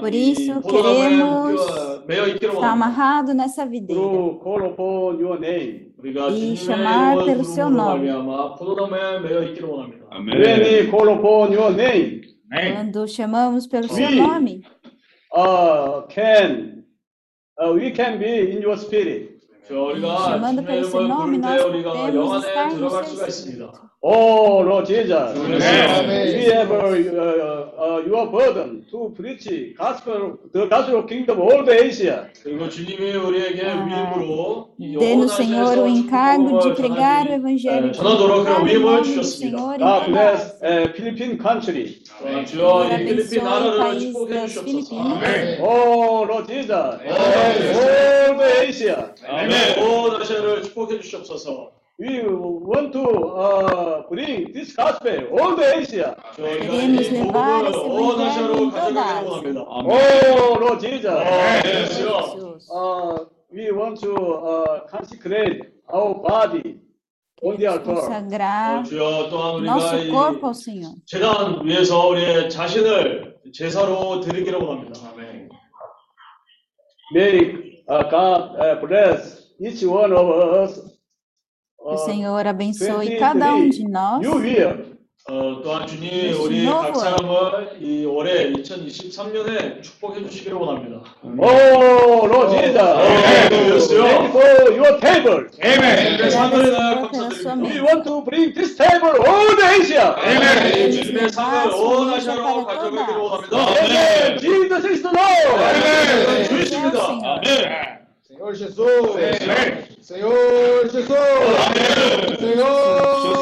Por isso, queremos estar amarrado nessa videira e chamar pelo seu nome. Quando chamamos pelo seu nome, uh, can, uh, we can be in your spirit. 저 우리가 chamando 주님의 pelo seu 이름을 nome, 부를 때 nós 우리가 영 podemos 안에 estar no 들어갈 seu 수가 espírito. 있습니다. Oh Lord Jesus, Amen. we have uh, uh, your burden to preach gospel, the gospel of kingdom all the Asia. 그리고 주님이 우리에게 위임으로 영원한 Senhor, o encargo de pregar o Evangelho, 전하도록 pregar 그런 o 위임을 주셨습니다. God bless uh, Philippine country. 주여 Senhor, 이 필리핀 나라를 축복해 주시옵소서. Filipinas. Oh Lord Jesus, all the Asia. 아멘. 온 아시아를 축복해 주시옵소서. We want to uh, bring this gospel all the Asia. Queremos 이 levar esse 온 evangelho em toda 가져가기를 Ásia. Oh Lord Jesus. 주여. Jesus. Uh, we want to uh, consecrate our body on the altar. Consagrar 주여 또한 우리가 nosso 이 corpo ao Senhor. 재단 위에서 우리의 자신을 제사로 드리기를 원합니다. 아멘. May uh, God uh, bless each one of us. Que o Uh, Senhor abençoe cada um de 23 nós. New year. 어, 또한 주님 Yes, 우리 no 각 사람을 이 올해 2023년에 축복해 주시기를 원합니다. Oh Lord Jesus. Amen. Thank you for your table. 주님의 상을 나 Senhor, pela sua 감사드립니다. We want to bring this table all the Asia. 아멘. 주님의 상을 온 아시아로 가져가기를 원합니다. Amen. Jesus is the Lord. 아멘. Ele é o 주십니다. Senhor. Senhor Jesus. Senhor Jesus! Amém. Senhor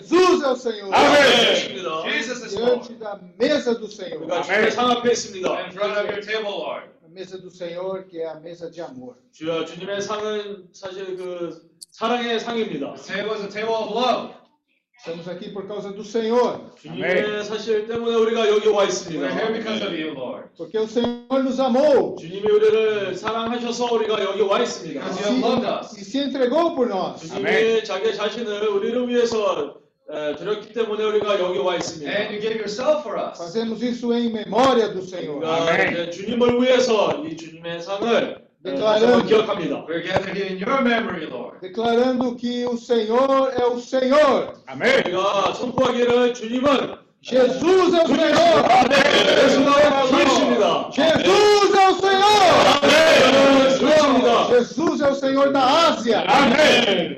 Jesus! Jesus é o Senhor! Amém! Jesus is Diante da mesa do Senhor. Amém. In front of your table, Lord. A mesa do Senhor que é a mesa de amor. 주여 주님의 상은 사실 그 사랑의 상입니다. The table is a table of love. Estamos aqui por causa do Senhor. 주님의 사실 때문에 우리가 여기 와 있습니다. Porque o Senhor nos amou. 주님이 우리를 사랑하셔서 우리가 여기 와 있습니다. E se entregou por nós. 주님이 자기 자신을 우리를 위해서 에, 드렸기 때문에 우리가 여기 와 있습니다. And you gave yourself for us. Fazemos isso em memória do Senhor. 우리가 이제 주님을 위해서 이 주님의 상을 에, Declarando. 다시 한번 기억합니다. We're gathered here in your memory, Lord. Declarando que o Senhor é o Senhor. 우리가 선포하기를 주님은 Jesus é o Senhor. 예수가 주이십니다. Jesus é o Senhor. 주이십니다. Jesus é o Senhor da Ásia.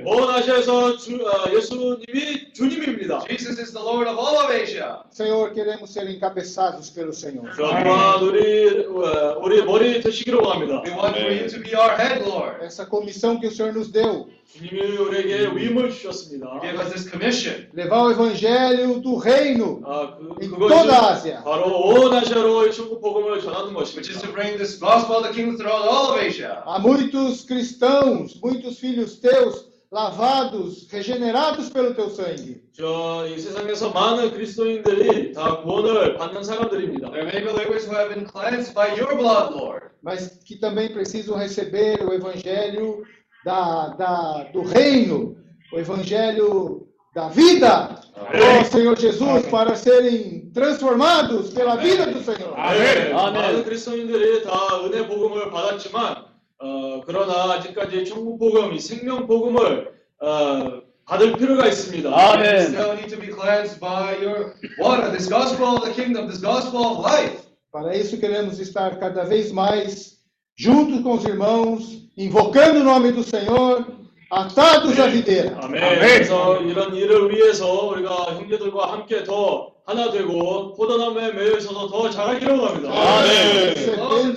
온 아시아에서 주, 아, 예수님이 주님입니다. Jesus is the Lord of all of Asia. Senhor, queremos ser encabeçados pelo Senhor. 저 또한 우리 어, 우리 머리 되시기를 원합니다. We want for you to be our head, Lord. Essa comissão que o Senhor nos deu, 주님이 우리에게 위임을 주셨습니다. Give us this commission. levar o evangelho do reino 아, 그, em 그것이 toda a Ásia. 바로 온 아시아로 천국 복음을 전하는 Which is 것입니다. to bring this gospel of the kingdom throughout all of Asia. Há muitos cristãos, muitos filhos teus, lavados, regenerados pelo teu sangue. 저 이 세상에서 많은 그리스도인들이 다 구원을 받는 사람들입니다. There are many believers who have been cleansed by your blood, Lord. mas que também precisam receber o evangelho da, da, do reino, o evangelho da vida, ó Senhor Jesus, para serem transformados pela vida do Senhor. 아멘. 아멘. 많은 그리스도인들이 다 은혜 복음을 받았지만 어, 그러나 아직까지 천국 복음, 이 생명 복음을 어, 받을 필요가 있습니다. We 아멘. still need to be cleansed by your water, this gospel of the kingdom, this gospel of life. Para isso queremos estar cada vez mais juntos com os irmãos, invocando o nome do Senhor, atados à videira. 아멘. 그래서 이런 일을 위해서 우리가 형제들과 함께 더 하나 되고 포도나무에 매여 있어서 더 자라기를 원합니다. 아멘.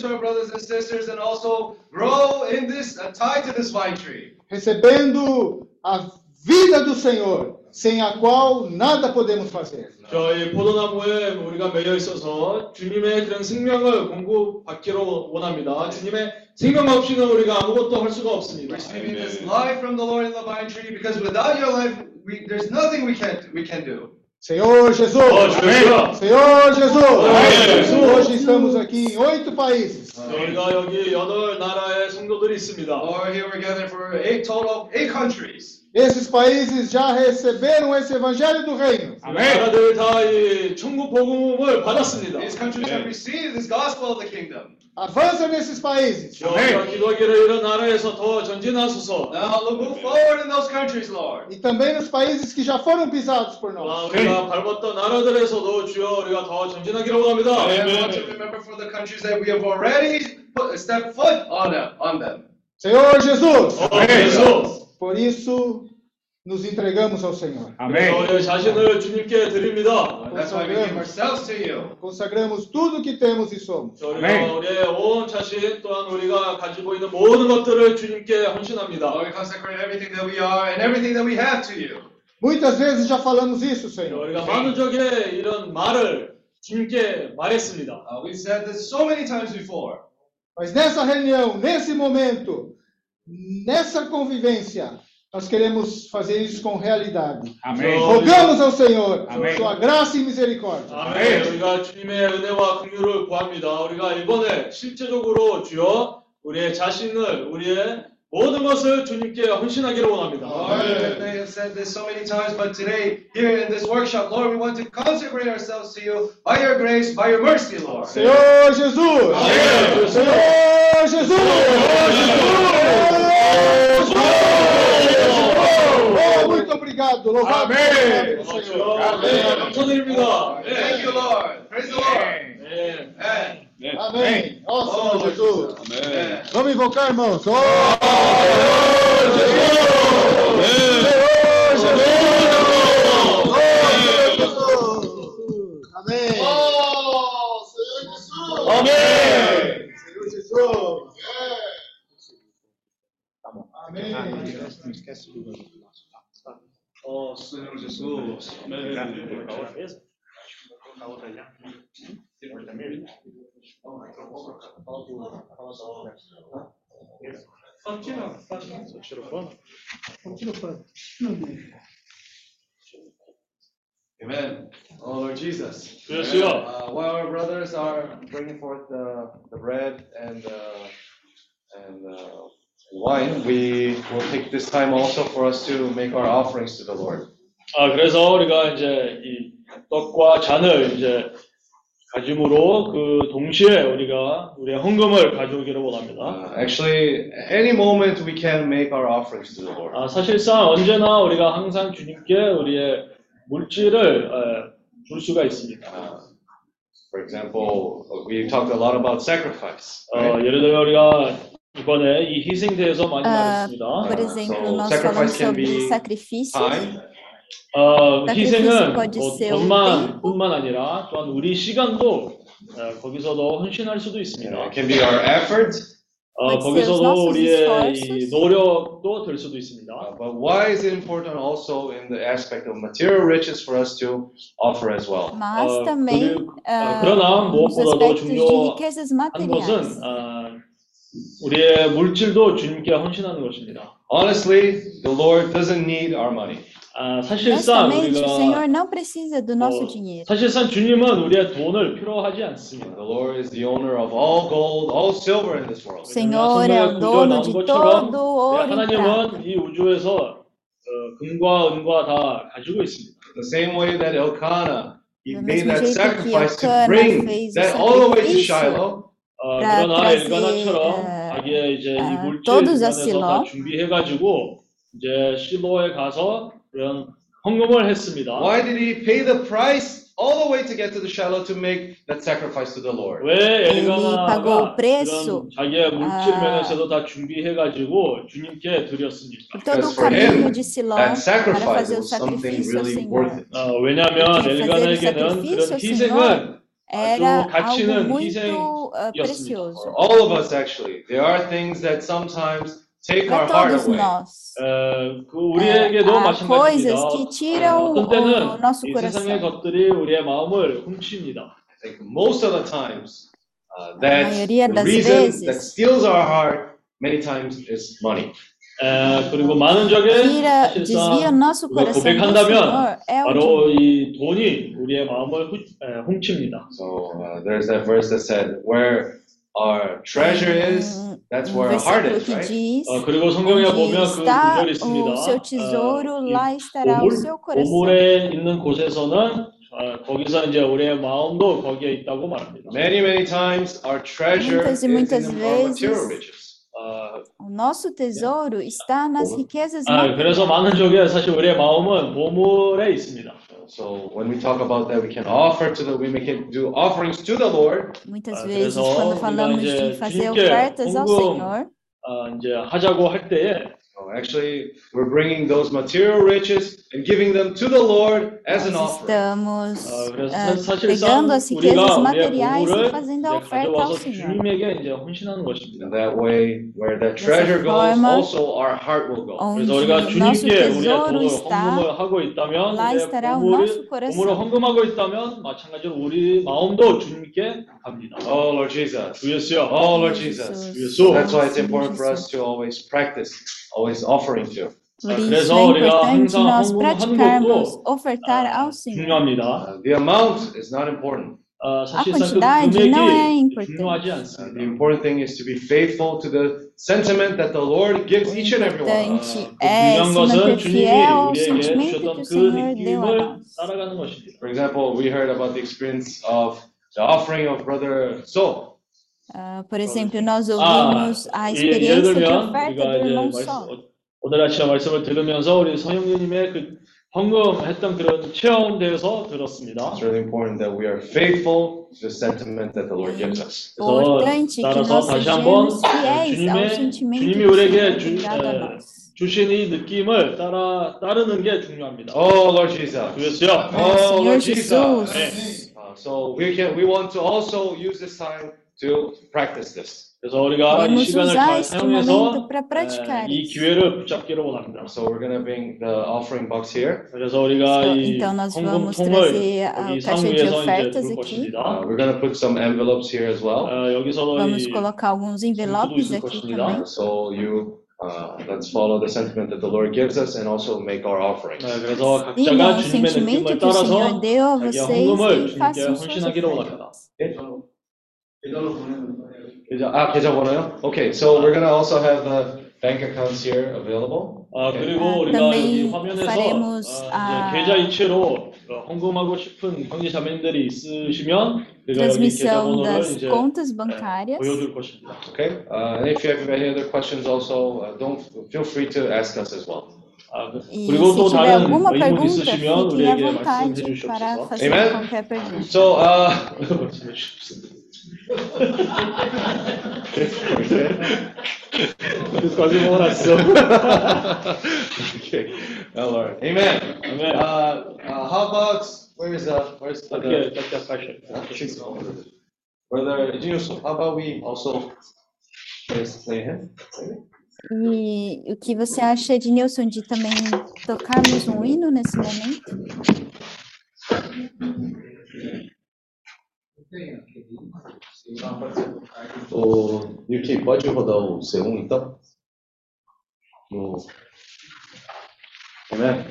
Our brothers and sisters and also grow in this, uh, tied to this vine tree. recebendo a vida do Senhor, sem a qual nada podemos fazer. 저희 포도나무에 우리가 매여 있어서 주님의 그런 생명을 공급받기로 원합니다. 주님의 생명 없이는 우리가 아무것도 할 수가 없습니다. Receiving this life from the Lord in the vine tree, because without your life, we, there's nothing we can we can do. Senhor Jesus! 어, 주여. Senhor Jesus! Amém. Hoje estamos aqui em oito países. 저희가 여기 여덟 나라의 성도들이 있습니다. Lord, here we're gathered for eight total, eight countries. Esses países já receberam esse evangelho do reino. 이 나라들 다 이 천국 복음을 받았습니다. These countries have received this gospel of the kingdom. Avança nesses países. 우리가 기도하기를 이런 나라에서 더 전진하소서. Now look, move forward in those countries, Lord. E também nos países que já foram pisados por 아, nós. 우리가 밟았던 나라들에서도 주여 우리가 더 전진하기를 원합니다. And we want to remember for the countries that we have already put, stepped foot on them, on them. Senhor Jesus, 어, 예수. por isso nos entregamos ao Senhor. Amém. Consagramos, consagramos tudo o que temos e somos. Amém. Muitas vezes já falamos isso, Senhor. Uh, we said this. Mas nessa reunião, nesse momento, nessa convivência, nós queremos fazer isso com realidade. 아멘. Rogamos ao Senhor Amém. sua graça e misericórdia. 아멘. 우리가 주님의 은혜와 긍휼을 구합니다. 우리가 이번에 실제적으로 주여 우리의 자신을 우리의 모든 것을 주님께 헌신하기를 원합니다. Lord, they have said this so many times, but today, here in this workshop, Lord, we want to consecrate ourselves to you by your grace, by your mercy, Lord. Senhor Jesus! Amém. Senhor Jesus! Oh, muito obrigado. Louvado 아멘. seja o nome do 주여, Senhor. 아멘. 감사드립니다. Thank you, Lord. Praise the Lord. 네. Amen. Amém. Ó Senhor Oh, Jesus. Amen. Vamos invocar, irmãos. Oh, Amém. 아멘. Senhor Jesus. Amém. Oh, Senhor Jesus. A outra já? Só tira o. Só tira o. Amen. Oh Lord Jesus. Yes, Amen. Uh, while our brothers are bringing forth the, the bread and uh, and uh, wine, we will take this time also for us to make our offerings to the Lord. 아, 그래서 우리가 이제 이 떡과 잔을 이제 가짐으로 그 동시에 우리가 우리의 헌금을 가져오기를 원합니다. Uh, actually, any moment we can make our offerings to the Lord. 아, 사실상 언제나 우리가 항상 주님께 우리의 물질을 에, 줄 수가 있습니다. Uh, for example, we talked a lot about sacrifice. 어, right? 예를 들어 우리가 이번에 이 희생에 대해서 많이 아, 말했습니다. Por Ah, exemplo, so nós sacrifice falamos can sobre be sacrifícios. Time, 어, sacrifício 희생은 pode 뭐 ser o 돈만 tempo. 뿐만 아니라 또한 우리 시간도 어, 거기서도 헌신할 수도 you 있습니다. know, it can be our effort. 어, Pode ser os 거기서도 nossos 우리의 esforços. 이 노력도 될 수도 있습니다. Uh, but why is it important also in the aspect of material riches for us to offer as well? Mas 어, também 그리고- ah, 어, 그러나 nos 무엇보다도 aspectos de 중요한 riquezas 것은 materiais. 어, 우리의 물질도 주님께 헌신하는 것입니다. Honestly, the Lord doesn't need our money. 아, 사실상 Honestamente, o 우리가 Senhor não precisa do nosso 어, dinheiro. 사실상 주님은 우리의 돈을 필요하지 The 않습니다. Lord is the owner of all gold, all silver in this world. Senhor é o dono de todo ouro e prata. 하나님은 이 우주에서 어, 금과 은과 다 가지고 있습니다. The same way that Elkanah, he Do made mesmo that jeito que sacrifice to Elkanah bring fez o that all the way to sacrifício Shiloh. 어, 라 그러나 엘가나처럼 어, 자기의 이제 이 어, 물질 todos a 면에서 다 Siló. 준비해가지고 이제 실로에 가서 그런 헌금을 했습니다. Why did he pay the price all the way to get to the Shiloh to make that sacrifice to the Lord? 왜 엘가나가 그런 자기의 물질 아. 면에서도 다 준비해가지고 주님께 드렸습니까? todo Because o for caminho him, de Siló That para sacrifice fazer o was something sacrifício ao really worth Senhor. it. 어, 왜냐하면 엘가나에게는 그런 희생은 Era 아주 가치 있는 algo muito 희생이었습니다. ah, precioso. For all of us, actually, there are things that sometimes take our Para heart todos away. nós. 어, 그 É, 우리에게도 há 마찬가지입니다. coisas que tiram 어떤 o 때는 nosso 이 세상의 coração. 것들이 우리의 마음을 훔칩니다. I think most of the times, uh, that maioria the das reason vezes. that steals our heart many times is money. 에, 그리고 많은 적에 Tira, desvia 사실상 nosso 우리가 coração do 고백한다면 Senhor é o 바로 dinheiro. 이 돈이 우리의 마음을 훔- 에, 훔칩니다. So uh, there's that verse that said, "Where our treasure is, um, that's um where our heart versículo is, que right? diz 어, 그리고 성경에 보면 그 está 구절이 있습니다. o seu tesouro, 어, 이 lá estará o 보물, seu coração. 보물에 있는 곳에서는 어, 거기서 이제 우리의 마음도 거기에 있다고 말합니다. Many, many times our treasure Muitas is e in muitas the our material vezes- riches. 어, O nosso tesouro está nas riquezas 아, 그래서 materiais. 많은 쪽에 사실 우리의 마음은 보물에 있습니다. So when we talk about that, we can offer to the, we can do offerings to the Lord. Muitas Ah, vezes, 그래서 quando 우리가 falamos 이제 de fazer 주님께 ofertas ao 헌금, Senhor, 어, 이제 하자고 할 때 에 So actually, we're bringing those material riches and giving them to the Lord as an nós offering. estamos 어, 그래서 ah, 사- 사실상 pegando as riquezas 우리가 우리의 materiais e 보물을 fazendo a 이제 oferta ao 가져와서 Senhor. 주님에게 이제 헌신하는 것입니다. In that way, where that treasure goes, forma, also our heart will go. onde 그래서 우리가 nosso 주님께 우리의 tesouro 돈을 está, 헌금을 하고 있다면 lá 우리의 estará o 보물을, nosso 보물을 coração. 헌금하고 있다면 마찬가지로 우리 마음도 주님께 갑니다. Oh, Lord Jesus. 주 예수여. Oh, Lord Jesus. Jesus. 예수. That's why it's Senhor important for us to always practice, always offering to. Por 자, isso 그래서 é 우리가 importante 항상 nós 헌금하는 praticarmos 것도 ofertar 아, ao Senhor. 중요합니다. Uh, the amount is not important. 어, 사실상 그 quantidade não é 금액이 importante. 중요하지 Uh, 않습니다. the important thing is to be faithful to the sentiment that the Lord gives O each and every one. of us. importante 그 é 중요한 se 것은 manter 주님이 fiel ao 우리에게 sentimento 주셨던 que o 그 Senhor deu a 느낌을 nós. 따라가는 것입니다. For example, we heard about the experience of the offering of Brother Sol. Ah, por exemplo, nós 아, ouvimos a 예, 예를 experiência de 들면 우리가 do irmão Sol. 어, 오늘 아침 말씀을 들으면서 우리 성형님의 그 헌금했던 그런 체험에 대해서 들었습니다. It's really important that we are faithful to the sentiment that the Lord gives us. 그래서 Importante que 따라서 nós 다시 한번 sejamos fiéis ao 주님의 sentimento 주님이 que o 우리에게 Senhor 주, tem dado a 에, nós. 주신 이 느낌을 따라 따르는 게 중요합니다. Oh, Lord Jesus. 주 예수여. Oh, Lord Jesus. Jesus. 네. Uh, so we can, we want to also use this time to practice this. 그래서 우리가 이 Queremos 시간을 usar 잘 este momento 사용해서 para praticar 에, 이 isso. 기회를 붙잡기를 원합니다. So we're gonna bring the offering box here. 그래서 우리가 Então, 이 então nós 헌금 vamos 통을 trazer a 여기 caixa de 상위에서 이제 ofertas 둘 aqui. 것입니다. Uh, we're gonna put some envelopes here as well. 어, 여기서도 Vamos 이 colocar alguns envelopes aqui também. Uh, so you, uh, let's follow the sentiment that the Lord gives us and also make our offerings. 네, 그래서 Sigam 각자가 o 주님의 sentimento 느낌을 que o 따라서 Senhor deu a 자기의 vocês 헌금을 e 주님께 façam suas 헌신하기를 ofertas. 원합니다. 계 좌, 아, 계좌번호요? Okay, so we're gonna also have the bank accounts here available. 아, Okay. 그리고 아, 우리가 também 여기 화면에서 faremos 어, a- 이제 계좌 이체로 어, 헌금하고 싶은 형제 자매님들이 있으시면 우리가 여기 Transmissão 계좌번호를 das 이제 contas 에, bancárias. 보여줄 것입니다. Okay, uh, and if you have any other questions also, uh, don't, feel free to ask us as well. 아, 그- E 그리고 se 또 tiver 다른 alguma 의문 pergunta, 있으시면 fiquem à 우리에게 vontade 말씀해 para 주시옵소서. fazer Amen? qualquer pergunta. So, uh, 말씀해 주십시 오. quase um oração. okay, Lord, Amen. Amen. Uh, uh, how about where is uh, where's the, Aqui, aqui a caixa. brother Edilson? How about we also play him? E o que você acha, Ednilson, de também tocarmos um hino nesse momento? O Yuki, pode rodar o C1 então? No... Amen.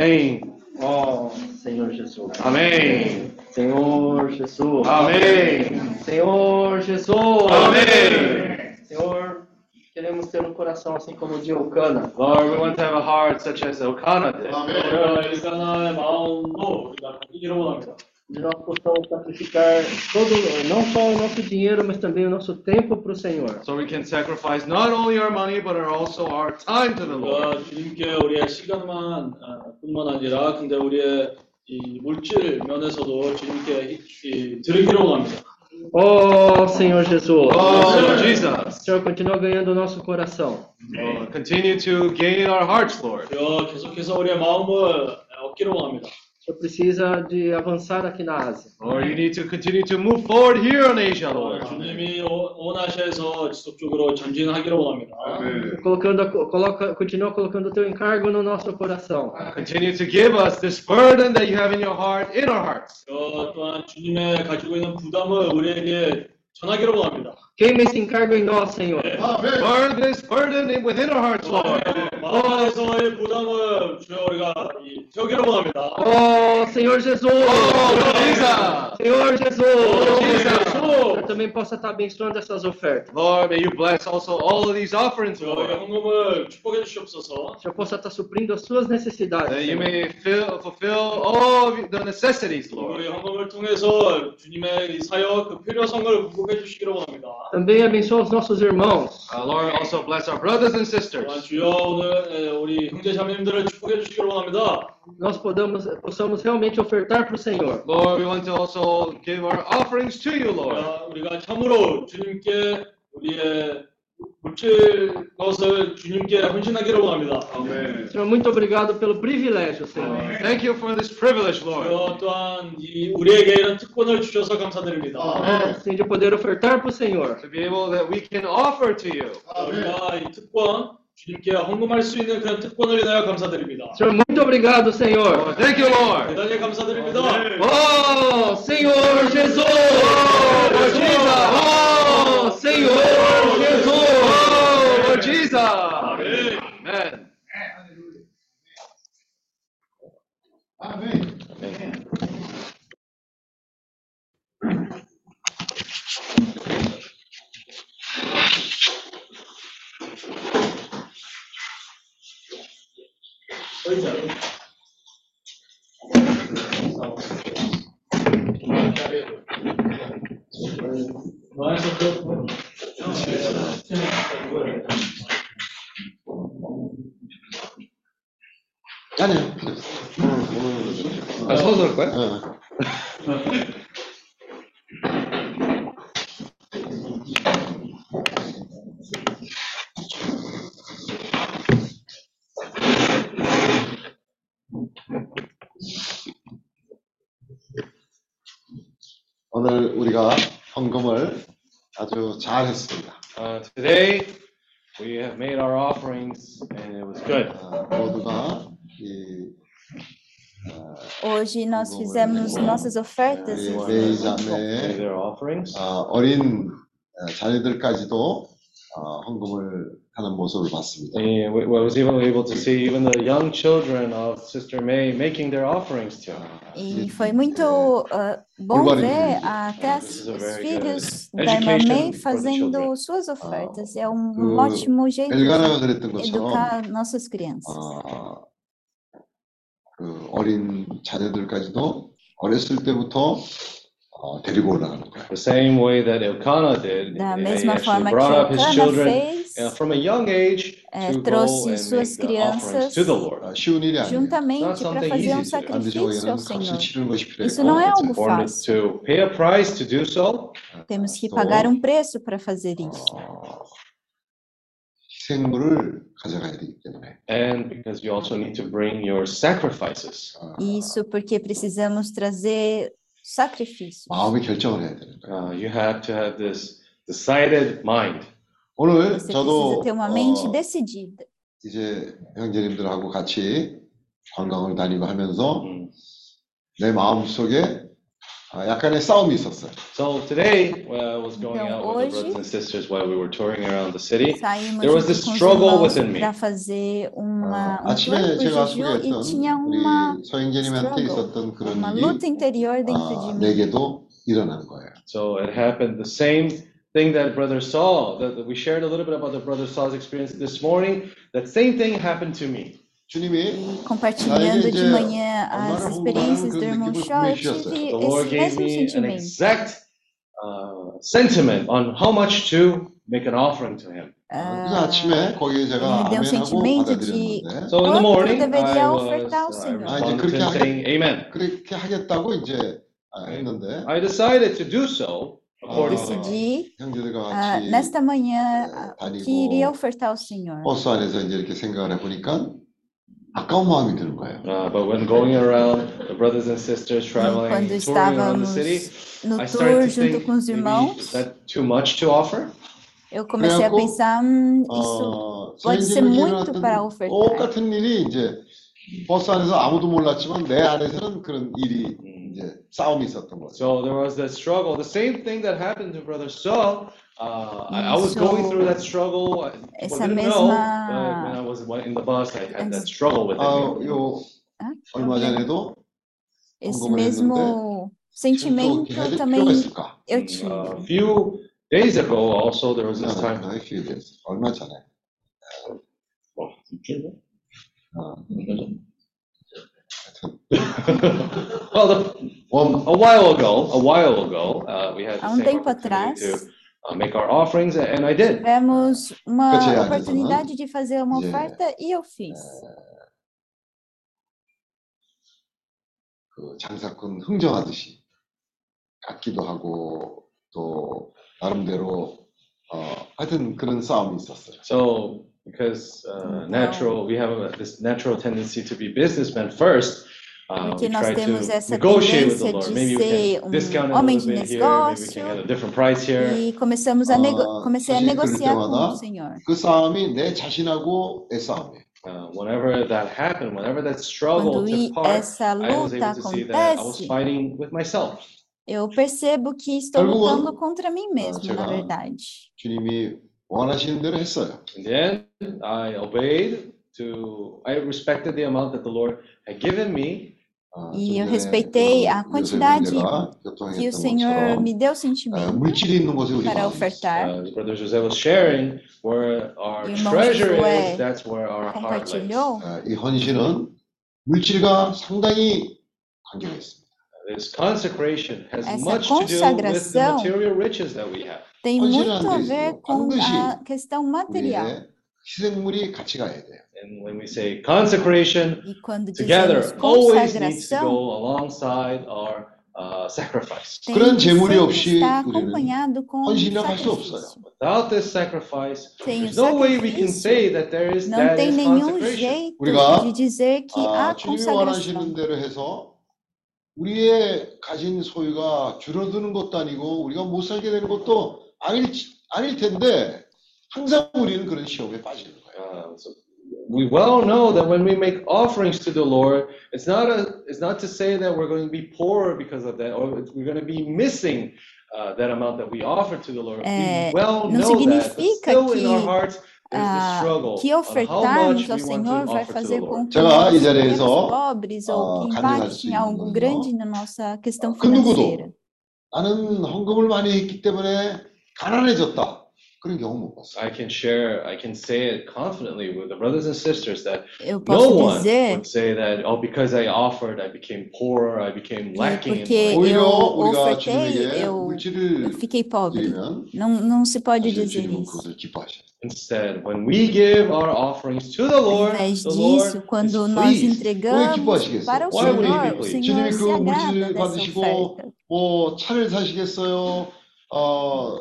Amém. Ó oh, Senhor Jesus. Amém. Senhor Jesus. Amém. Senhor Jesus. Amém. Senhor, queremos ter um coração assim como o de Elcana. Lord, we want to have a heart such as Elcana did. Amém de nós possamos sacrificar todo, não só o nosso dinheiro, mas também o nosso tempo para o Senhor. So we can sacrifice not only our money, but also our time to the Lord. 우리가 주님께 우리의 시간만 아, 뿐만 아니라 근데 우리의 이 물질 면에서도 주님께 이- 이 드리기로 원합니다. Oh, Senhor Jesus. Oh, Jesus. Senhor, continua ganhando o nosso coração. Oh, continue to gain our hearts, Lord. 주여 계속해서 우리의 마음을 얻기로 원합니다. Senhor precisa de avançar aqui na Ásia. Lord, you need to continue to move forward here in Asia, Lord. 주님이 오- 온 아시아에서 지속적으로 전진하기로 원합니다. Colocando, coloca, continua colocando o teu encargo no nosso coração. Continue to give us this burden that you have in your heart, in our hearts. 어, 또한 주님의 가지고 있는 부담을 우리에게 전하기로 원합니다. Queima esse encargo em nós, Senhor. Burn this burden in- within our hearts, Lord. 마음 안에서의 부담을 주여 우리가 이- 세우기로 원합니다. Oh, Senhor Jesus. Oh, Jesus. Senhor Jesus. Jesus. Que eu também possa estar abençoando essas ofertas. Lord, may you bless also all of these offerings, 저희 Lord. 헌금을 축복해 주시옵소서. Que eu possa estar suprindo as suas necessidades. That you Senhor. may fill, fulfill all of the necessities, 우리 Lord. 헌금을 통해서 주님의 이 사역 그 필요성을 극복해 주시기로 원합니다. Também abençoa os nossos irmãos. Uh, Lord, also bless our brothers and 또한 sisters. 주여 오늘 에, 우리 형제 자매님들을 축복해 주시기로 원합니다. Nós podamos, possamos realmente ofertar para o Senhor. Lord, we want to also give our offerings to you, Lord. 아, 우리가 참으로 주님께 우리의 물질 것을 주님께 헌신하기로 원합니다. Senhor, muito obrigado pelo privilégio, Senhor. Thank you for this privilege, Lord. 주여 또한 이 우리에게 이런 특권을 주셔서 감사드립니다. Assim, de poder ofertar para o Senhor. To be able that we can offer to you. 우리가 이 특권 주님께 헌금할 수 있는 그런 특권을 인하여 감사드립니다. Senhor, muito obrigado, Senhor. Thank you, Lord. 대단히 감사드립니다. Oh, Senhor Jesus! Lord Jesus. Oh, Senhor Jesus! Oh, Lord Jesus. Amen. Amém. tới giờ Nói cho tốt أنا الخضر 우리가 헌금을 아주 잘 했습니다. Uh, today, we have made our offerings and it was good. 아, 모두가 이 Hoje nós fizemos nossas ofertas. e. Made 자매의 their offerings. 아, 어린 어, 자녀들까지도 어, 헌금을 하는 mo습을 봤습니다. And we- I was even able to see even the young children of Sister May making their offerings too. E foi muito ah, bom Agora, ver inclusive, até as- this is a os very filhos good da irmã education May for the fazendo children. suas ofertas. É um 그 ótimo jeito 엘가나가 de 그랬던 것처럼 educar nossas crianças. 어, 그 어린 자녀들까지도 어렸을 때부터 The same way that Elkanah did, da mesma forma que Elkanah fez, é, trouxe suas crianças juntamente para fazer um sacrifício ao Senhor. Isso não é algo fácil. Temos que pagar um preço para fazer isso. And because you also need to bring your sacrifices. Isso porque precisamos trazer sacrifícios. 마음의 결정을 해야 되는 거예요. Uh, you have to have this decided mind. 오늘 Você 저도 precisa ter uma mente 어, decidida. 이제 형제님들하고 같이 관광을 다니고 하면서 Mm. 내 마음 속에 아, 약간의 싸움이 있었어요. So today, when I was going Então, out with the hoje- brothers and sisters while we were touring around the city, Saímos There was junto this com os struggle irmãos within me. para fazer uma, 어, um 아침에 plano 제가 para o jejum e 소개했던 tinha uma, 우리 서영재님한테 struggle, 있었던 그런 uma 일이 luta interior dentro de 아, mim. 내게도 일어난 거예요. so it happened the same thing that Brother Saul, that that we shared a little bit about the Brother Saul's experience this morning. That same thing happened to me. 주님이 E compartilhando de manhã as experiências do irmão Shaw, eu tive The Lord esse gave mesmo me an sentimento. exact uh, sentiment on how much to make an offering to Him. 그래서 Ah, 아침에 거기에 제가 ele me deu um 아멘하고 sentimento de- 받아들였는데 So in the Quanto morning, deveria I was ofertar ao uh, I Senhor? 아, 이제 responded 그렇게 to him 하겠- saying Amen. 그렇게 하겠다고 이제 아, 했는데 I decided to do so accordingly. decidi 형제들과 ah, 같이 nesta manhã 예, ah, 다니고 que iria ofertar ao Senhor. 버스 안에서 이제 이렇게 생각을 해보니까 아까운 마음이 드는 거예요. Uh, but when going around, the brothers and sisters traveling, quando touring around the estávamos city, No I tour started to junto think, com os maybe irmãos, is that too much to offer? eu comecei a 그래갖고, pensar, hum, isso 어, pode ser 선생님에게 muito para 일어났던 ofertar. 똑같은 일이 이제 버스 안에서 아무도 몰랐지만 내 안에서는 그런 일이 이제 싸움이 있었던 거죠. So there was that struggle. The same thing that happened to Brother Saul. Uh, I, I was Isso- going through that struggle. I- People essa didn't know, mesma- but when I was in the bus, I had that struggle with 아, it. 요 Ah, 얼마 전에도 esse 궁금을 mesmo 지금 또 sentimento 이렇게 해야 될 também 필요가 있을까? eu Uh, tive. a few days ago, also there was this 아, time. 아, few days. 얼마 전에. 어, well, the, 원, a while ago, a while ago, uh, we had the Há um same tempo opportunity atrás, to uh, make our offerings, and I did. tivemos uma Kachay Adison, oportunidade de fazer uma Yeah. oferta e eu fiz. 그 장사꾼 흥정하듯이 갖기도 하고 또 나름대로 어, 하여튼 그런 싸움이 있었어요. So, because uh, Então- natural, we have a, this natural tendency to be businessmen first. Uh, Porque we nós try temos to essa negotiate with the tendência Lord. de Maybe we ser can um discount it a homem little de bit here. Maybe we negócio. can get a different price here. E começamos a nego... Ah, comecei a 사실 그럴 negociar com 때마다 o Senhor. 그 싸움이 내 자신하고의 싸움이에요. Uh, whenever that happened, whenever that struggle Quando i- took part, essa I was luta able to see that I was acontece, fighting with myself. eu percebo que estou 결국은, lutando contra mim mesmo, na 제가 verdade. 주님이 원하시는 대로 했어요. In the end, I obeyed to, I respected the amount that the Lord had given me. 아, E 좀 eu 전에 respeitei a 그 quantidade 요셉 que o 교통했던 Senhor 것처럼 me deu 아, sentimento 물질이 있는 곳에 우리 para 마음이 있어요. ofertar. Uh, as Brother Jose was sharing, where our Irmão treasure Josué is, that's where our heart lays. Compartilhou 아, 이 헌신은 물질과 상당히 관계가 있습니다. This consecration has Essa much to do with the consagração material riches that we have. tem 헌신을 muito a 하는 데 ver 있어서 com 반드시 a questão material. 희생물이 같이 가야 돼요. And when we say consecration, E quando together dizemos always needs to consagração, go alongside our uh, sacrifice. tem 그런 que 재물이 sempre 없이 estar 우리는 acompanhado com 헌신을 할수 sacrifício. 없어요. Without this sacrifice, Sem o there's no way we can sacrifício, say that there is Não that tem is nenhum consecration. jeito 우리가, de dizer que há 아, 주님이 원하시는 consagração. 대로 해서 우리의 가진 소유가 줄어드는 것도 아니고 우리가 못 살게 되는 것도 아닐, 아닐 텐데 항상 우리는 그런 시험에 빠지는 거예요. Uh, so we well know that when we make offerings to the Lord, it's not a it's not to say that we're going to be poorer because of that, or we're going to be missing uh, that amount that we offer to the Lord. É, we well não know that, but significa still in our que, hearts there's the ah, struggle que on how much ofertarmos we ao want Senhor to vai offer to the fazer com Lord. que 제가 nós 이 fiquemos 자리에서, pobres ou 어, que 간증할 impacte 수 em 있는 algo 건요. grande na nossa questão 그 누구도 financeira. 나는 헌금을 많이 했기 때문에 가난해졌다. 그런 경우 못 봤어요. I can share, I can say it confidently with the brothers and sisters that Eu no posso one dizer would say that, oh, because I offered, I became poorer, I became que lacking in porque money. 오히려 eu 우리가 ofertei, 주님에게 eu 물질을 fiquei pobre. 드리면 Não, não se pode 사실 dizer 주님은 isso. 그것을 기뻐하셔요. Instead, when we give our offerings to the Ao Lord, invés the Lord disso, is quando nós pleased. entregamos 기뻐하시겠어요? para o Why would he be Senhor, o pleased? Senhor 주님이 se 그 agrada 물질을 dessa 받으시고 oferta. 뭐 차를 사시겠어요? 어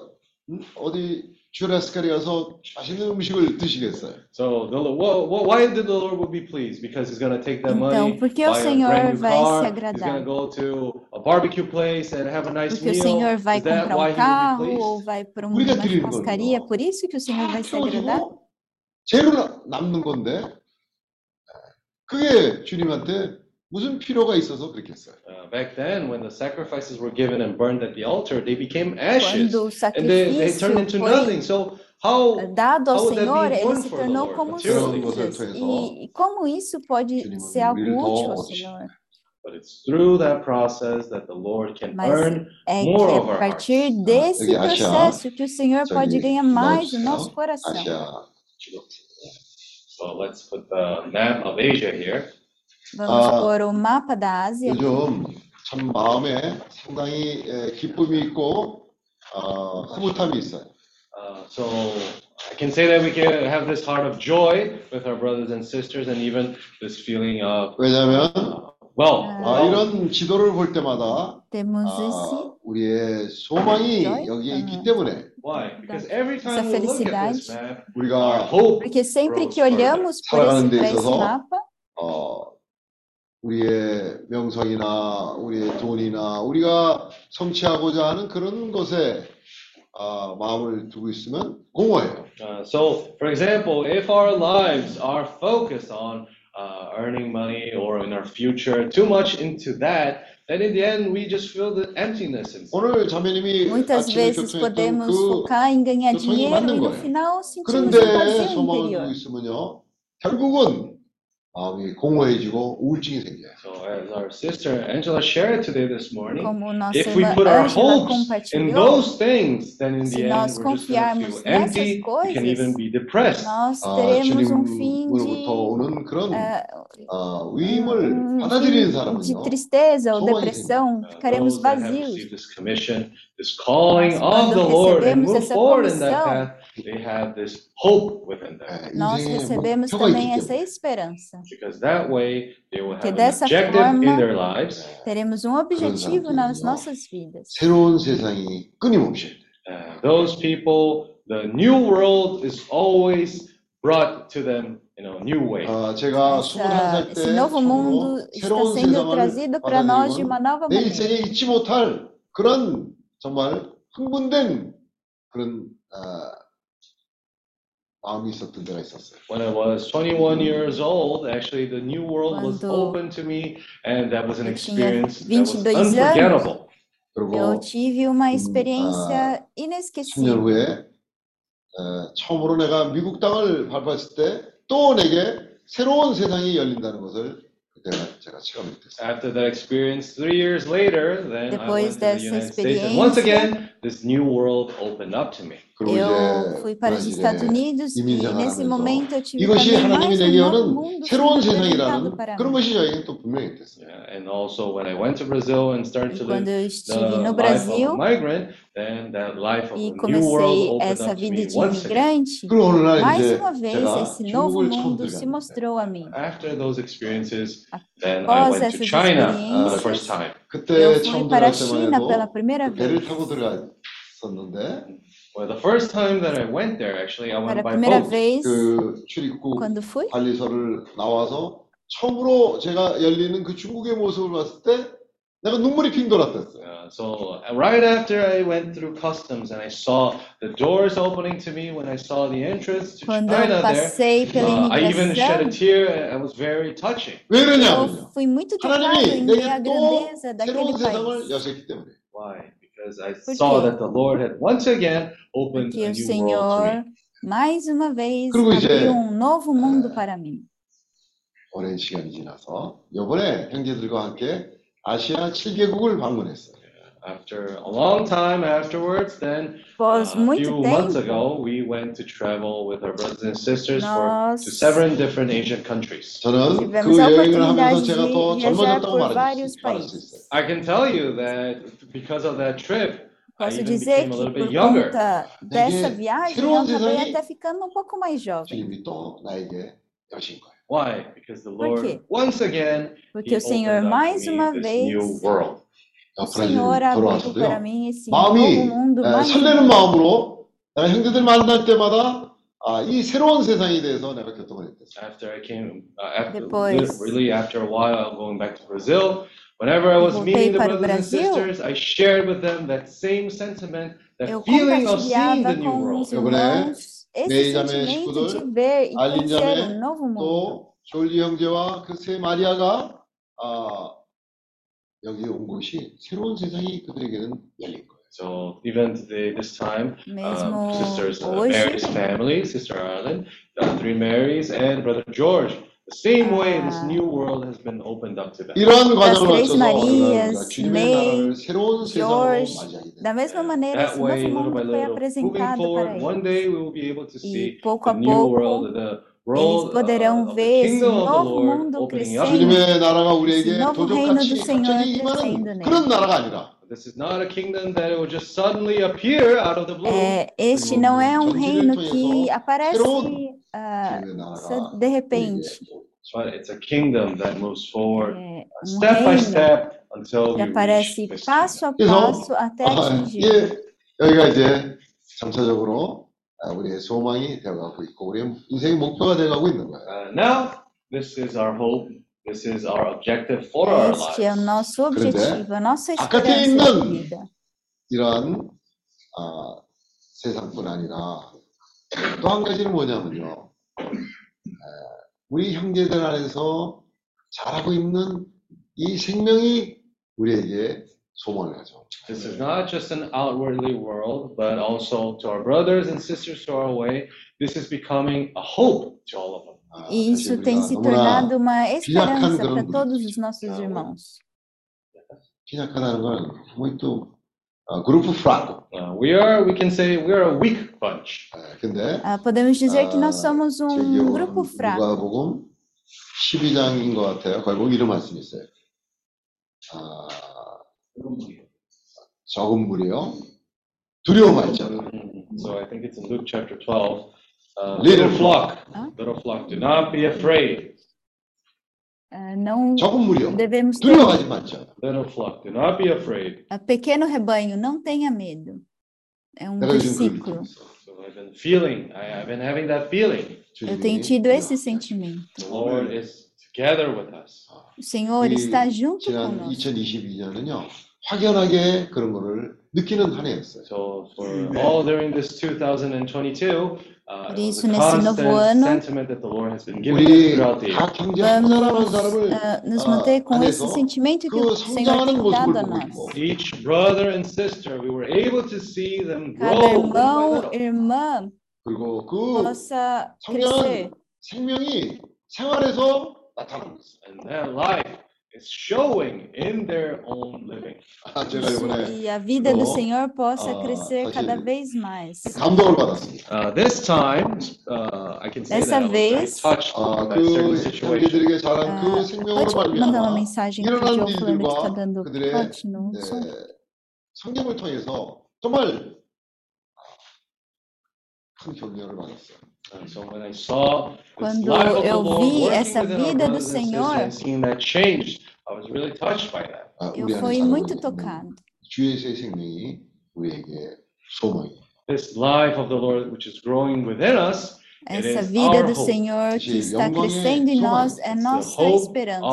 음, 어디 슈라스카리 가서 맛있는 음식을 드시겠어요? So, the, Lord- wha- wha- why did the Lord would be pleased? Because He's going to take that Então, money, porque o buy a Senhor brand new vai se car, He's agradar? going to go to a barbecue place and have a nice Porque o meal. Senhor vai Is that comprar why um He carro will be ou pleased? vai para um- 우리가 uma 드리는 churrascaria, 거는요. por isso que o Senhor 다 vai se agradar? 키워주고 재료 나- 남는 건데 그게 주님한테 무슨 필요가 있어서 그렇게 했어요. Uh, back then, when the sacrifices were given and burned at the altar, they became ashes Quando o and they, they turned into sacrifício nothing. foi So, how dado ao how would that be Senhor, ele important se for the tornou Lord, como materially? 그런 것을 cinzas. 통해서 E, e como isso pode 주님은 ser algo 우리를 더 útil ao 얻으십니다. Senhor? But it's through that process that the Lord can Mas earn É que more é of a our partir hearts. desse 여기 아시아, processo que o Senhor pode 저기 ganhar mais o 넣어주세요. nosso coração. 아시아 지금 So let's put the map of Asia here. Vamos Ah. pôr o mapa da Ásia. 요즘 참 마음에 상당히 에, 기쁨이 있고 어, 흐뭇함이 있어요. Uh, so I can say that we can have this heart of joy with our brothers and sisters, and even this feeling of 왜냐하면 well. 아, 이런 지도를 볼 때마다 Temos 아, esse 우리의 소망이 joy? 여기에 있기 아. 때문에 Why? Because every time Essa we look at this felicidade. map, our 우리가 hope Porque sempre que grows further. olhamos por esse, 살아가는 데 para esse 있어서 mapa, 어, 우리의 명성이나 우리의 돈이나 우리가 성취하고자 하는 그런 것에 아, 마음을 두고 있으면 공허해요. Uh, so, for example, if our lives are focused on uh, earning money or in our future, too much into that, then in the end we just feel the emptiness inside. 오늘 자매님이 muitas 아침에 vezes podemos 그 focar em ganhar 그 dinheiro e no 거예요. final sentimos um 그런데 vazio 소망을 interior. 두고 있으면요, 결국은 마음이 공허해지고 우울증이 생겨요. So, as our sister Angela shared today this morning, Como nossa if we irmã put our Ângela hopes in compartilhou, those things, then in Se the end nós we're just going to confiarmos feel empty. nessas We can coisas, even be depressed. nós 아, teremos um fim 주님으로부터 de, 오는 그런 eh, 어, um, 위임을 um 받아들이는 fim de 사람은요, tristeza ou 소망이 depressão, Uh, ficaremos those that have vazios. received this commission, this calling Nós, of quando the Lord and recebemos move essa forward in that comissão, path, they have this hope within them. 예, Nós 인생의 recebemos 목표가 também 있기 essa 때문에 esperança. Because that way they will Porque have an dessa objective in forma, their lives. Teremos um objetivo nas 사람들은요. nossas vidas. 새로운 세상이 끊임없이 Uh, those people, the new world is always brought to them in a new way. 어, 제가 Essa, 21살 때 esse novo mundo 처음으로 está 새로운 sendo 세상을 trazido para nós de 받아들이고 uma nova 내 maneira. 인생에 잊지 못할 그런 정말 흥분된 그런 어, 마음이 있었던 때가 있었어요. When I was 21 years old, actually the new world was Quando open to me, and that was an eu tinha experience that was 22 anos, unforgettable. Eu 그리고 tive uma 음, experiência 10년 inesquecível. 후에 어, 처음으로 내가 미국 땅을 밟았을 때 또 내게 새로운 세상이 열린다는 것을 그때 제가 체감을 했어요. After that experience, three years later, then I Depois went to the dessa United States, and once experiência, again, this new world opened up to me. 그리고 Eu 이제 fui para os Estados 브라질에 Unidos e 이민 nesse 생활하면서 momento eu tive 이것이 também 하나님이 mais um 내게 novo 오는 mundo 새로운 sendo apresentado 세상이라는 para 그런 mim. 것이 저에게는 또 분명히 됐어요. Yeah, and also when I went to Brazil and started E to quando live eu the estive no life of a Brasil migrant, then that life of e a new world comecei opened essa up to vida me de once again. imigrante, 그리고 어느 날 mais 이제 uma vez 제가 esse novo 중국을 처음 mundo se 들어갔는데 mostrou a mim. After those experiences, then I Após went to essas China for the experiências, first time. 그때 Eu fui 처음 para a 들어갈 China 때만 pela 해도 primeira 그 배를 vez. 타고 들어갔었는데 Well, the first time that I went there, actually, I Para went a by primeira boat. vez, 그 출입국 quando fui, 관리소를 나와서 처음으로 제가 열리는 그 중국의 모습을 봤을 때 내가 눈물이 핑 돌았댔어요. Uh, so uh, right after I went through customs and I saw the doors opening to me when I saw the entrance to quando eu China there, passei pela uh, I even shed a imigração, tear. and It was very touching. 왜 eu 그러냐면요. fui muito tocado 하나님이 em ver a 내게 또 grandeza daquele 새로운 세상을 país. 여셨기 때문에. Why? Because I saw that the Lord had once again opened Porque a o new world to Senhor, me. mais uma vez, 그리고 이제, abriu um novo mundo 에, para mim. 오랜 시간이 지나서 이번에 형제들과 함께 아시아 7개국을 방문했어요. after a long time afterwards, then uh, a few months ago, we went to travel with our brothers and sisters for to seven different Asian countries. I can tell you that because of that trip, Posso dizer que por conta dessa viagem, eu acabei até ficando um pouco mais jovem. Why? Because the Lord, once again, Porque o Senhor mais uma vez world. Senhor abriu para mim esse 마음이 novo mundo 에, mais 설레는. 마음으로 내가 형제들 만날 때마다 아, 이 새로운 세상에 대해서 내가 교통을 했댔어요. After I came, uh, after, Depois- really after a while, going back to Brazil, whenever I was Voltei meeting the para o brothers and Brasil. sisters, I shared with them that same sentiment, that Eu feeling of seeing the compartilhava new com world. os 이번에 irmãos esse 메이자매 sentimento de 식구들, ver e 알린 conhecer 자매, um novo mundo. 또 졸리 형제와 그 세 마리아가 아, 여기 온 곳이 새로운 세상이 그들에게는 열린 거예요. So even today, this time, Mesmo um, sisters uh, hoje, Mary's family, Sister Ireland, the three Marys, and Brother George. The same way, this Ah. new world has been opened up to them. 이러한 과정을 três 거쳐서 Marias, 우리가 주님의 May, 나라를 새로운 세상으로 George, 맞이하게 da 됩니다. mesma maneira, That esse way, novo little by mundo foi little, moving apresentado forward, para one eles. day we will be able to see E pouco the a new world, pouco, the world, poderão uh, of the ver esse kingdom of the novo Lord mundo opening up. crescendo. 주님의 나라가 우리에게 esse novo reino do 도적같이 Senhor 갑자기 임하는 crescendo 그런 nele. 나라가 아니라 This is not a kingdom that will just suddenly appear out of the blue. É, este não é um 전지를 reino 통해서 que aparece 새로운 ah, 주님의 나라가 sa- de repente. That's right. It's a kingdom that moves forward É um step by reino step until que we reach aparece this passo a 그래서, passo até 아, atingir. 예, 여기가 이제 점차적으로 아, 우리의 소망이 되어가고 있고 우리의 인생의 목표가 되어가고 있는 거예요. Uh, now, this is our hope. This is our objective for our Este é o lives. nosso objetivo, a nossa 바깥에 esperança de 있는 vida. 이러한 아, 세상뿐 아니라 또 한 가지는 뭐냐면요. 에, 우리 형제들 안에서 자라고 있는 이 생명이 우리에게 소망을 하죠. This is not just an outwardly world, but also to our brothers and sisters to our way. This is becoming a hope to all of them. 아, E 사실 isso tem 우리가 se 너무나 tornado uma 비약한 esperança 그런 para 분이죠. todos os nossos irmãos. 피작하다는 건 muito 아, 그룹 프라고. Uh, we are, we can say, we are a weak bunch. 아, 근데 Ah, podemos dizer que nós 아, somos 제 um 기억으로는 grupo fraco. 누가복음 12장인 것 같아요. 거기 보면 이런 말씀이 있어요. 아, 적은 무리요. 두려워 말자라. Mm, So I think it's in Luke chapter 12. Uh, Little little flock, Huh? little flock, do not be afraid. Ah, não 적은 무리요. devemos ter 두려워하지 말자. Little flock, do not be afraid. Ah, pequeno rebanho, não tenha medo. É um 내가 요즘 그걸 versículo. 느끼고 있어. So I've been feeling, I, I've been having that feeling. Eu 주님이 tenho tido esse sentimento. The Lord is together with us. O Senhor 이 está junto 지난 conosco. 2022년은요. 확연하게 그런 거를 느끼는 한 해였어요. So for all during this 2022, uh, a nesse novo constant ano, sentiment that the Lord has been giving us 우리 throughout the year. Vamos 사람을 ah, nos 아, manter com esse sentimento que 그 o Senhor 성장하는 tem 모습을 dado a nós. Each brother and sister, we were able to see them Cada grow. irmão, irmã 그리고 그 possa crescer. 생명이 생활에서 있어요. And their life is showing in their own living. 아, 제가 이번에 E a vida do 어, Senhor possa 아, crescer 사실 cada vez mais. 감동을 받았습니다. Uh, this time, uh, I can say Dessa that I was very vez, touched 아, by certain 그 situation. 형제들에게 자란 Ah, 그 생명으로 pode mandar uma 말미암아 mensagem que o 일어난 Joe falando que está 일들과 dando 그들의 corte no 네, som. 성경을 통해서 정말 quando eu vi essa vida do Senhor, eu fui muito tocado. This life of the Lord, which is growing within us, essa vida do Senhor que está crescendo em nós é nossa esperança.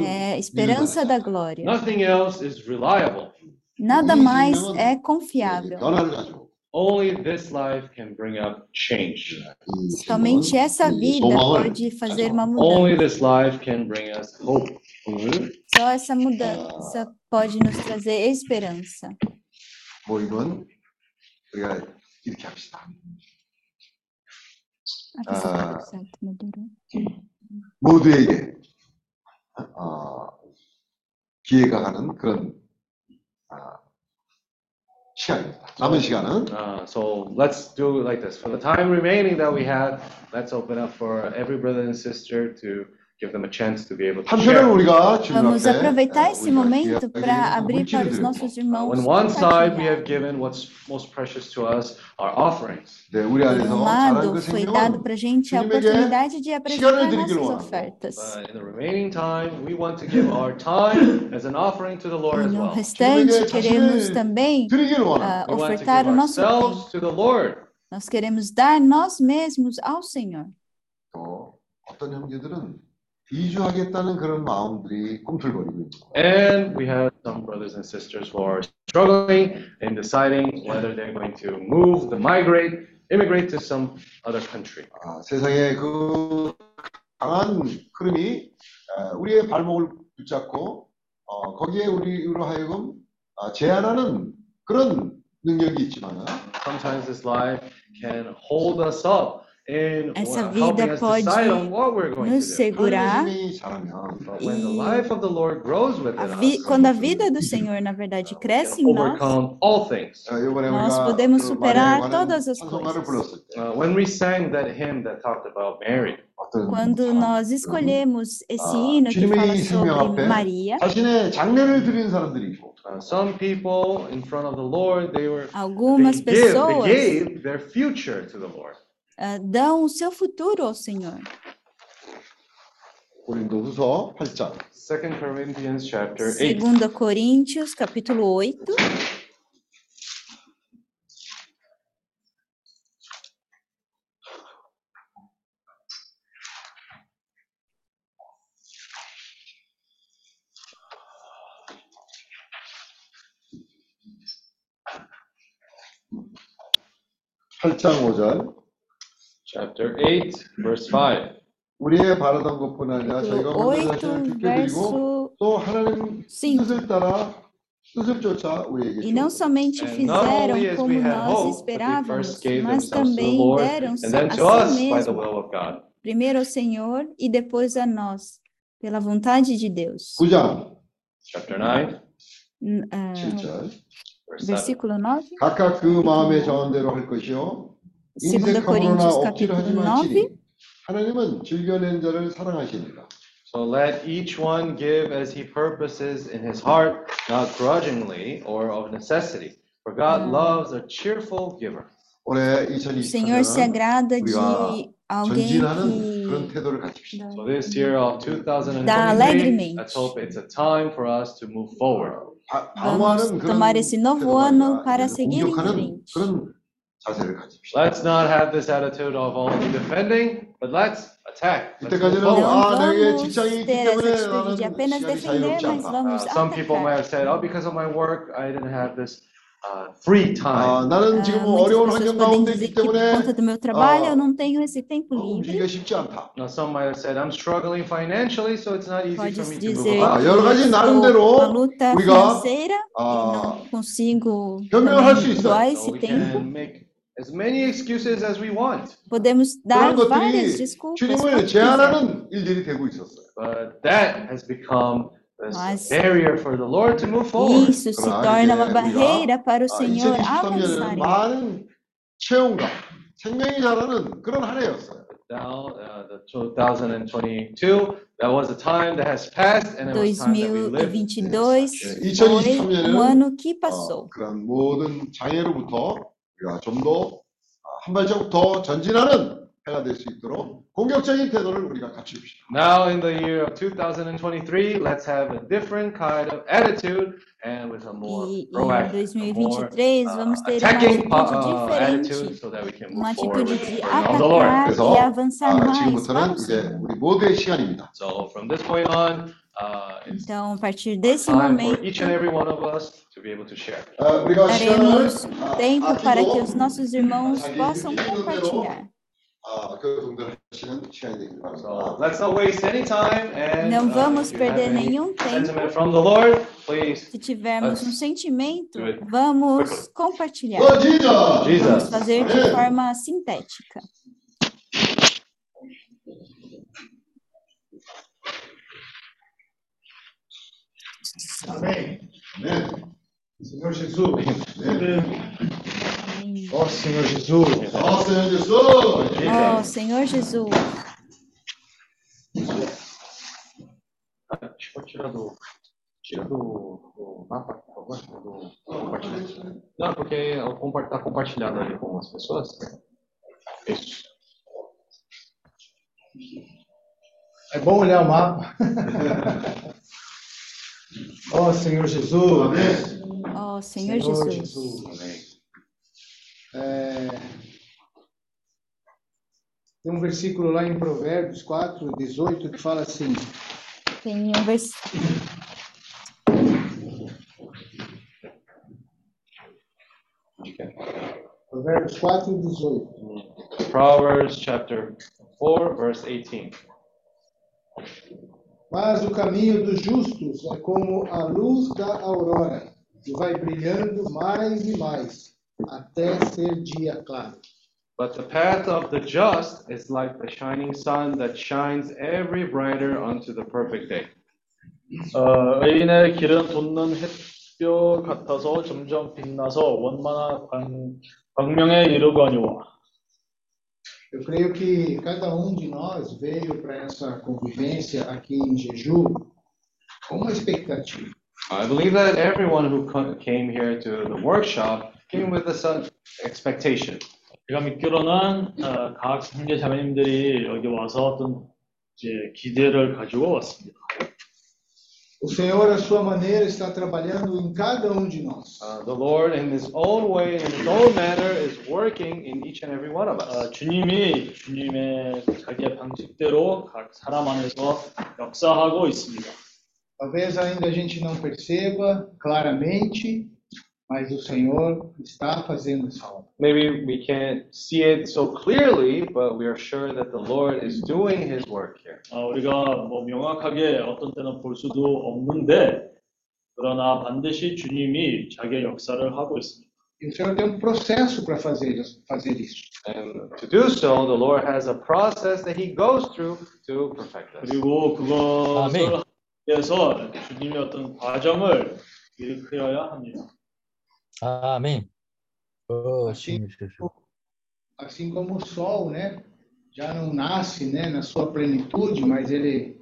É a esperança da glória. Nada mais é confiável. 변화를 가지고 Only this life can bring up change. 이 Somente 생명은 essa 우리에게 vida 소망을 pode fazer uma Only mudança. this life can bring us hope. Só essa mudança pode nos trazer esperança. 모임은 우리가 이렇게 합시다. A pessoa Ah. certo, melhorou. 모두에게 어, 기회가 가는 그런 아, 시간입니다. 남은 시간은 Uh, so let's do it like this. For the time remaining that we have, let's open up for every brother and sister to give them a chance to be able to 한편은 share. 우리가 주님 Vamos 앞에 aproveitar 어, esse 우리가 momento 기회하게 para abrir 물질을 para os 드리고, nossos irmãos. On one side, we compartilhar. have given what's most precious to us, our offerings. 네, 우리 Por 안에서 um 자란 lado, 그 foi dado 생명은 para a gente a 주님에게 oportunidade de apresentar 시간을 드리기를 nossas 원하고, ofertas. But in the remaining time, we want to give our time as an offering to the Lord E as no well. restante, 주님에게 queremos 자신을 também 드리기를 원하고 ah, We want to give ofertar o nosso tempo. ourselves to the Lord. Nós queremos dar nós mesmos ao Senhor. 또 어떤 형제들은 이주하겠다는 그런 마음들이 꿈틀거리고 있는 거예요. And we have some brothers and sisters who are struggling in deciding whether they're going to move, to migrate, immigrate to some other country. 아, 세상의 그 강한 흐름이 아, 우리의 발목을 붙잡고 어, 거기에 우리로 하여금 아, 제한하는 그런 능력이 있지만 Sometimes this life can hold us up Essa vida pode nos segurar. E quando a vida do Senhor, na verdade, cresce em nós, nós podemos superar todas as coisas. Quando nós escolhemos esse hino que fala sobre Maria, some people in front of the Lord, they were, algumas pessoas, they gave their future to the Lord ah, dão o seu futuro ao Senhor. 고린도후서 8장 2 Corinthians chapter 8. Segunda Coríntios, capítulo 8. 팔장 5절 Chapter 8, verse 5. 우리의 바라던 것뿐 아니라 저희가 capítulo 먼저 8, 자신을 죽게 드리고 verso 또 하나님 Sim. 뜻을 따라 뜻을 쫓아 우리에게 E não 주옵소서. somente And not fizeram only as como we had nós hoped, but they esperávamos, first gave mas themselves to the também Lord, deram and then a to us si by the mesmo, will of God. primeiro ao Senhor e depois a nós, pela vontade de Deus. 9장 Chapter 9, N- ah, 7절 verse 7. versículo 9. 각각 그 마음의 정한 대로 할 것이요 Segunda 인색함으로나 Coríntios, 억지로 capítulo 하지 9. 말지니 하나님은 즐겨낸 자를 사랑하시니라 So let each one give as he purposes in his heart, not grudgingly or of necessity. For God Ah. loves a cheerful giver. 올해 O Senhor se 2024년은 agrada de 우리가 alguém 전진하는 그런 que 태도를 가집시다. So this year of Dá 2023, alegremente. let's hope it's a time for us to move forward. 바- Vamos 방어하는 그런 tomar esse novo 태도가 ano 아니라 para 이제는 seguir em 공격하는 frente. 그런 자세를 가집시다. Let's not have this attitude of only defending, but let's attack. Let's move 이때까지는 forward. Não 아 내게 vamos 직장이 있기 ter essa 때문에 atitude de 나는 apenas 시간이 defender, 자유롭지 mas 않다. vamos Uh, some people might atacar. have said, oh, because of my work, I didn't have this uh, free 아, time. 나는 Ah, 지금 muitas 어려운 pessoas 환경 podem 가운데 dizer 있기 que por 때문에 conta do meu trabalho ah, eu não tenho esse tempo 어, livre. 움직이기가 쉽지 않다. Now, some might have said, I'm struggling financially, so it's not easy for Pode me to move dizer Ah, about. 여러 que 가지 estou 나름대로 com uma luta 우리가, financeira e 아, não consigo 변명을 할 수 também 있어요. doar So esse we tempo. can make as many excuses as we want. Podemos dar 그런 várias 것들이 desculpas. 주님을 quanto quiser. 제한하는 일들이 되고 있었어요. But that has become this Mas- barrier for the Lord to move forward. Isso se 그러나 torna 이제 uma barreira para o 아, Senhor avançar. 2023년에는 많은 체험과 생명이 자라는 그런 한 해였어요. Now, uh, the 2022, that was a time that has passed, and it was time that we lived. 2022 네, foi 2023년에는 um ano que 어, passou. 그런 모든 장애로부터 우리가 좀 더 한 발자국 더 전진하는 해가 될 수 있도록 공격적인 태도를 우리가 갖춥시다. Now, in the year of 2023, let's have a different kind of attitude and with a more E em proactive, a more 2023 uh, vamos ter uma attacking atitude uh, attitude diferente. so that we can Uma move forward atitude with de the burden of the Lord. atacar 그래서, e avançar 아, mais 지금부터는 o 이제 Senhor. 우리 모두의 시간입니다. So from this point on, uh, Então, a partir desse momento, daremos tempo para que os nossos irmãos possam compartilhar. Não vamos perder nenhum tempo. Se tivermos um sentimento, vamos compartilhar. Vamos fazer de forma sintética. Amém. Amém. Senhor Jesus. Amém. Ó oh, Senhor Jesus. Ó oh, Senhor Jesus. Ó oh, Senhor Jesus. Deixa eu tirar do. Tira do, do mapa, por favor. Do, compartilhamento. Não, porque está compartilhado ali com as pessoas. Isso. É bom olhar o mapa. Ó Senhor Jesus. 아멘. ó Senhor Jesus. Amém. É, Tem um versículo lá em Provérbios 4, 18, que fala assim: Tem um versículo. Provérbios 4, 18. Proverbs chapter 4, verse 18. Mas o caminho dos justos é como a luz da aurora, que vai brilhando mais e mais, até ser dia claro. But the path of the just is like the shining sun that shines every brighter unto the perfect day. 어, 의인의 길은 돋는 햇볕 같아서 점점 빛나서 원만한 광, 광명에 이르거니와 Eu creio que cada um de nós veio para essa convivência aqui em Jeju com uma expectativa. I believe that everyone who co- came here to the workshop came with a sun expectation. 제가 믿기로는 어, 각 형제 자매님들이 여기 와서 어떤 이제 기대를 가지고 왔습니다. O Senhor, à sua maneira, está trabalhando em cada um de nós. Uh, the Lord, in His own way, in His own manner, is working in each and every one of us. 어, 주님이 주님의 자기의 방식대로 각 사람 안에서 역사하고 있습니다. Talvez ainda a gente não perceba claramente, mas o Senhor está fazendo essa obra. Maybe we can't see it so clearly, but we are sure that the Lord is doing His work here. 어, 우리가 뭐 명확하게 어떤 때는 볼 수도 없는데 그러나 반드시 주님이 자기의 역사를 하고 있습니다. E o Senhor tem um processo para fazer, fazer isso. And to do so, the Lord has a process that He goes through to perfect us. 그리고 그것을 아멘. 하기 위해서 주님의 어떤 과정을 일으켜야 합니다. Amém. Oh, Senhor Jesus. Assim como o sol, né? Já não nasce, né, na sua plenitude, mas ele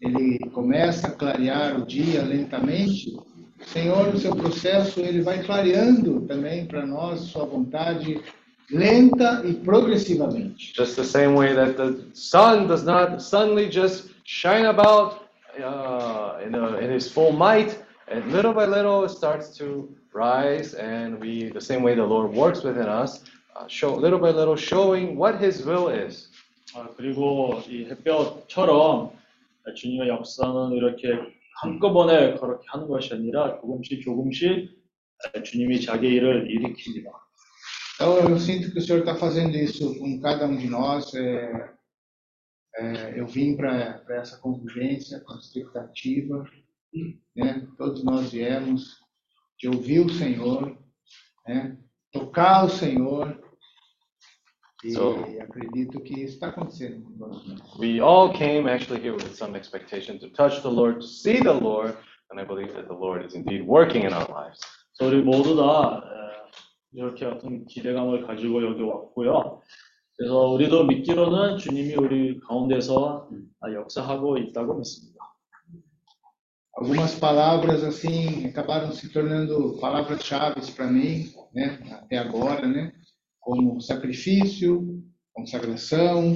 ele começa a clarear o dia lentamente. O Senhor, no seu processo, ele vai clareando também para nós sua vontade lenta e progressivamente. Just the same way that the sun does not suddenly just shine about uh, in, a, in his full might, and little by little it starts to rise, and we, the same way the Lord works within us, uh, show little by little, showing what His will is. 아, 그리고 이 햇볕처럼 주님의 역사는 이렇게 한꺼번에 그렇게 하는 것이 아니라 조금씩 조금씩 주님이 자기 일을 일으킵니다. Então, eu sinto que o Senhor está fazendo isso com cada um de nós. É, é, eu vim para essa convivência com expectativa, né? Todos nós viemos de ouvir o Senhor, né? Tocar o Senhor. E So- acredito que isso está acontecendo com todos nós. We all came actually here with some expectation to touch the Lord, to see the Lord, and I believe that the Lord is indeed working in our lives. 그래서 우리 모두 다 에, 이렇게 어떤 기대감을 가지고 여기 왔고요. 그래서 우리도 믿기로는 주님이 우리 가운데서 아, 역사하고 있다고 믿습니다. Algumas palavras assim acabaram se tornando palavras-chave para mim, né? Até agora, né? Como sacrifício, consagração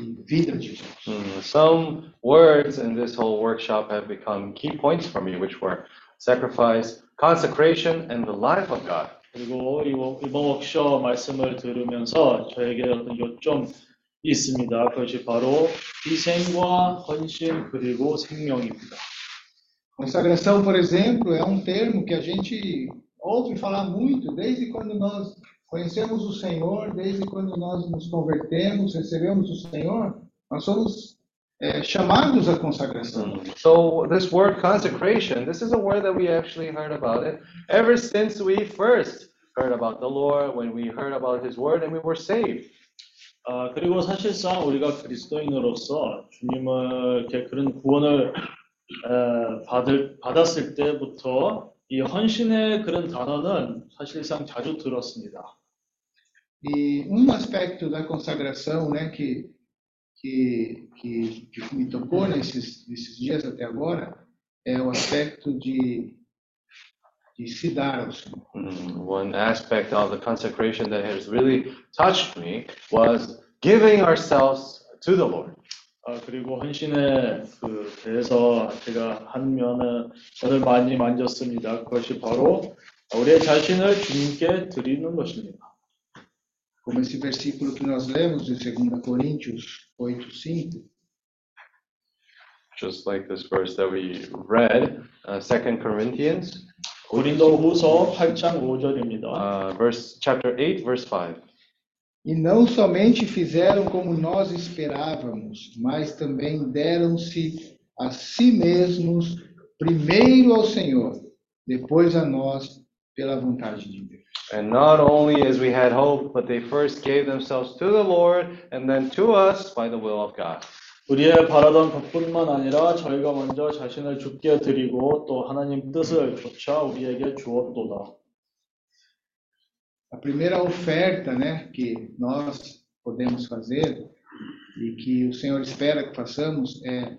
e vida de Jesus. Hmm, Some words in this whole workshop have become key points for me, which were sacrifice, consecration, and the life of God. 그리고 이번 이번 워크숍 말씀을 들으면서 저에게 어떤 요점 있습니다. 그것이 바로 희생과 헌신 그리고 생명입니다. Consagração, por exemplo, é um termo que a gente ouve falar muito desde quando nós conhecemos o Senhor, desde quando nós nos convertemos, recebemos o Senhor, nós somos eh, chamados à consagração. So this word consecration, this is a word that we actually heard about it ever since we first heard about the Lord, when we heard about His word, and we were saved. 아, 그리고 사실상 우리가 그리스도인으로서 주님을 이렇게 그런 구원을 에, 받을, 받았을 때부터 이 헌신의 그런 단어는 사실상 자주 들었습니다. E um aspecto da consagração, né, que que, que, que me tocou nesses, nesses dias até agora, é o aspecto de, de se dar ao Senhor. Mm, One aspect of the consecration that has really touched me was giving ourselves to the Lord. 아, 그리고 헌신에 그 대해서 제가 한 면을 오늘 많이 만졌습니다. 그것이 바로 우리의 자신을 주님께 드리는 것입니다. Como esse versículo que nós lemos de 2 Coríntios 8, 5, Just like this verse that we read, uh, 2 Corinthians, 고린도후서 8장 5절입니다. uh, verse chapter 8, verse 5. E não somente fizeram como nós esperávamos, mas também deram-se a si mesmos, primeiro ao Senhor, depois a nós, pela vontade de Deus. And not only as we had hoped, but they first gave themselves to the Lord and then to us by the will of God. 우리의 바라던 것뿐만 아니라 저희가 먼저 자신을 죽게 드리고 또 하나님 뜻을 조차 우리에게 주었도다. A primeira oferta, né, que nós podemos fazer e que o Senhor espera que façamos é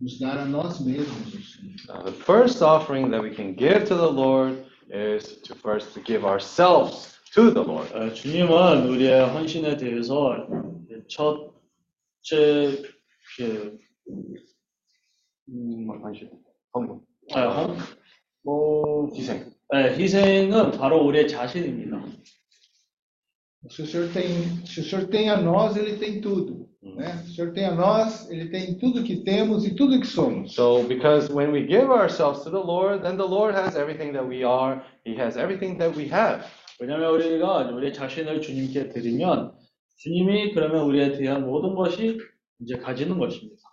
nos dar a nós mesmos. o Senhor. Now, the first offering that we can give to the Lord is to first to give ourselves to the Lord. 어, 주님은 우리의 헌신에 대해서 첫째 그, 음, 헌금. 아, 헌, 뭐, 희생. 네, 희생은 바로 우리의 자신입니다. Se o Senhor tem, se o Senhor tem a nós, ele tem tudo, né? Se o Senhor tem a nós, ele tem tudo que temos e tudo que somos. So, because when we give ourselves to the Lord, then the Lord has everything that we are, He has everything that we have. 왜냐하면 우리가 우리 자신을 주님께 드리면 주님이 그러면 우리에 대한 모든 것이 이제 가지는 것입니다.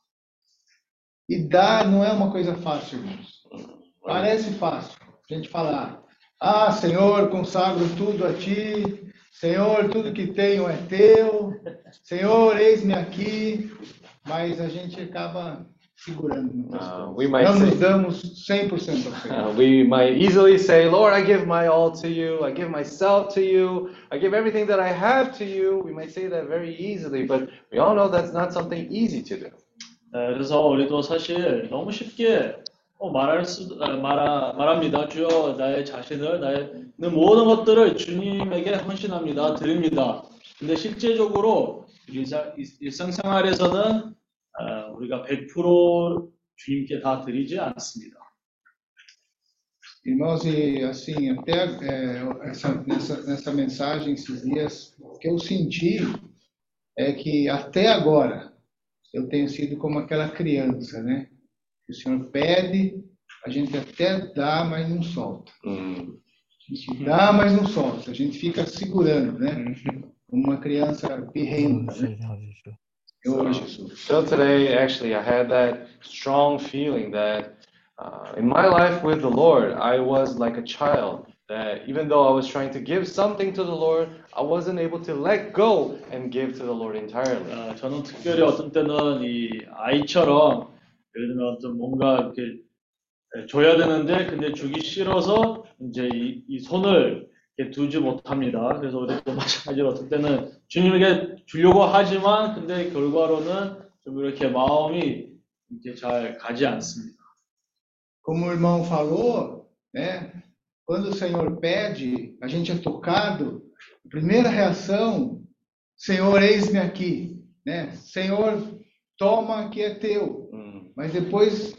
E dar não é uma coisa fácil, irmãos. Parece fácil. A gente falar, ah, Senhor, consagro tudo a Ti. Senhor, tudo que tenho é Teu. Senhor, eis-me aqui. Mas a gente acaba segurando muitas Uh, coisas. we might Não say- nos damos 100% ao Senhor. Uh, we might easily say, Lord, I give my all to you. I give myself to you. I give everything that I have to you. We might say that very easily, but we all know that's not something easy to do. 네, 그래서 우리도 사실 너무 쉽게 어, 말할 수, 아, 말하, 말합니다. 주여 나의 자신을, 나의 는 모든 것들을 주님에게 헌신합니다. 드립니다. 근데 실제적으로 일상, 일상생활에서는 아, 우리가 100% 주님께 다 드리지 않습니다. Irmãos, e assim, até é, essa, nessa, nessa mensagem esses dias, o que eu senti é que até agora eu tenho sido como aquela criança, né? Que o Senhor pede, a gente até dá, mas não solta. Mm. A gente dá, mas não solta. A gente fica segurando, né? Como uma criança birrenta, né? Eu, Jesus. So today, actually, I had that strong feeling that uh, in my life with the Lord, I was like a child. That even though I was trying to give something to the Lord, I wasn't able to let go and give to the Lord entirely. 아, 저는 특별히 어떤 때는 이 아이처럼 예를 들면 어떤 뭔가 이렇게 줘야 되는데 근데 주기 싫어서 이제 이, 이 손을 이렇게 두지 못합니다. 그래서 우리도 마찬가지로 어떤 때는 주님에게 주려고 하지만 근데 결과로는 좀 이렇게 마음이 이렇게 잘 가지 않습니다. Como o irmão falou, né? Quando o Senhor pede, a gente é tocado. A primeira reação, Senhor, eis-me aqui, né? Senhor, toma que é teu. Mas depois,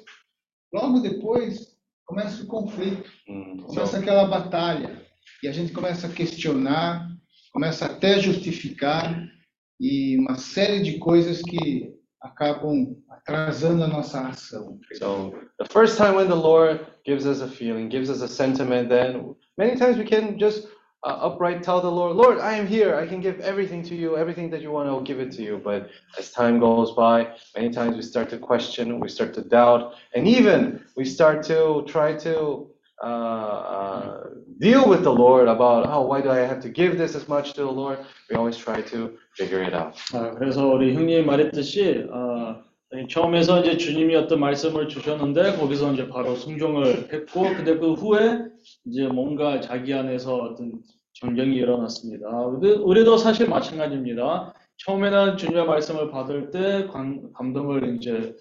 logo depois, começa o conflito, mm. começa So, aquela batalha e a gente começa a questionar, começa até a justificar e uma série de coisas que acabam atrasando a nossa ação. so the first time when the Lord gives us a feeling, gives us a sentiment, then many times we can just uh, upright tell the Lord, Lord, I am here. I can give everything to you. Everything that you want, I will give it to you. But as time goes by, many times we start to question, we start to doubt, and even we start to try to uh, uh, deal with the Lord about, oh, why do I have to give this as much to the Lord? We always try to figure it out. 아, 그래서 우리 형님이 말했듯이 아, 처음에서 이제 주님이 어떤 말씀을 주셨는데 거기서 이제 바로 순종을 했고 근데 그 후에 이제 뭔가 자기 안에서 어떤 전쟁이 일어났습니다. 우리- 우리도 사실 마찬가지입니다. 처음에는 주님의 말씀을 받을 때 감, 감동을 이제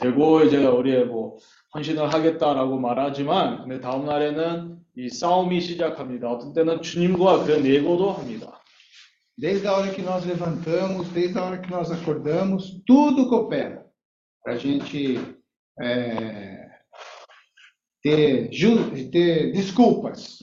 되고 이제 우리의 뭐 헌신을 하겠다라고 말하지만 근데 다음 날에는 이 싸움이 시작합니다. 어떤 때는 주님과 그런 예고도 합니다. Desde a hora que nós levantamos, desde a hora que nós acordamos, tudo coopera para a gente é, ter, ter desculpas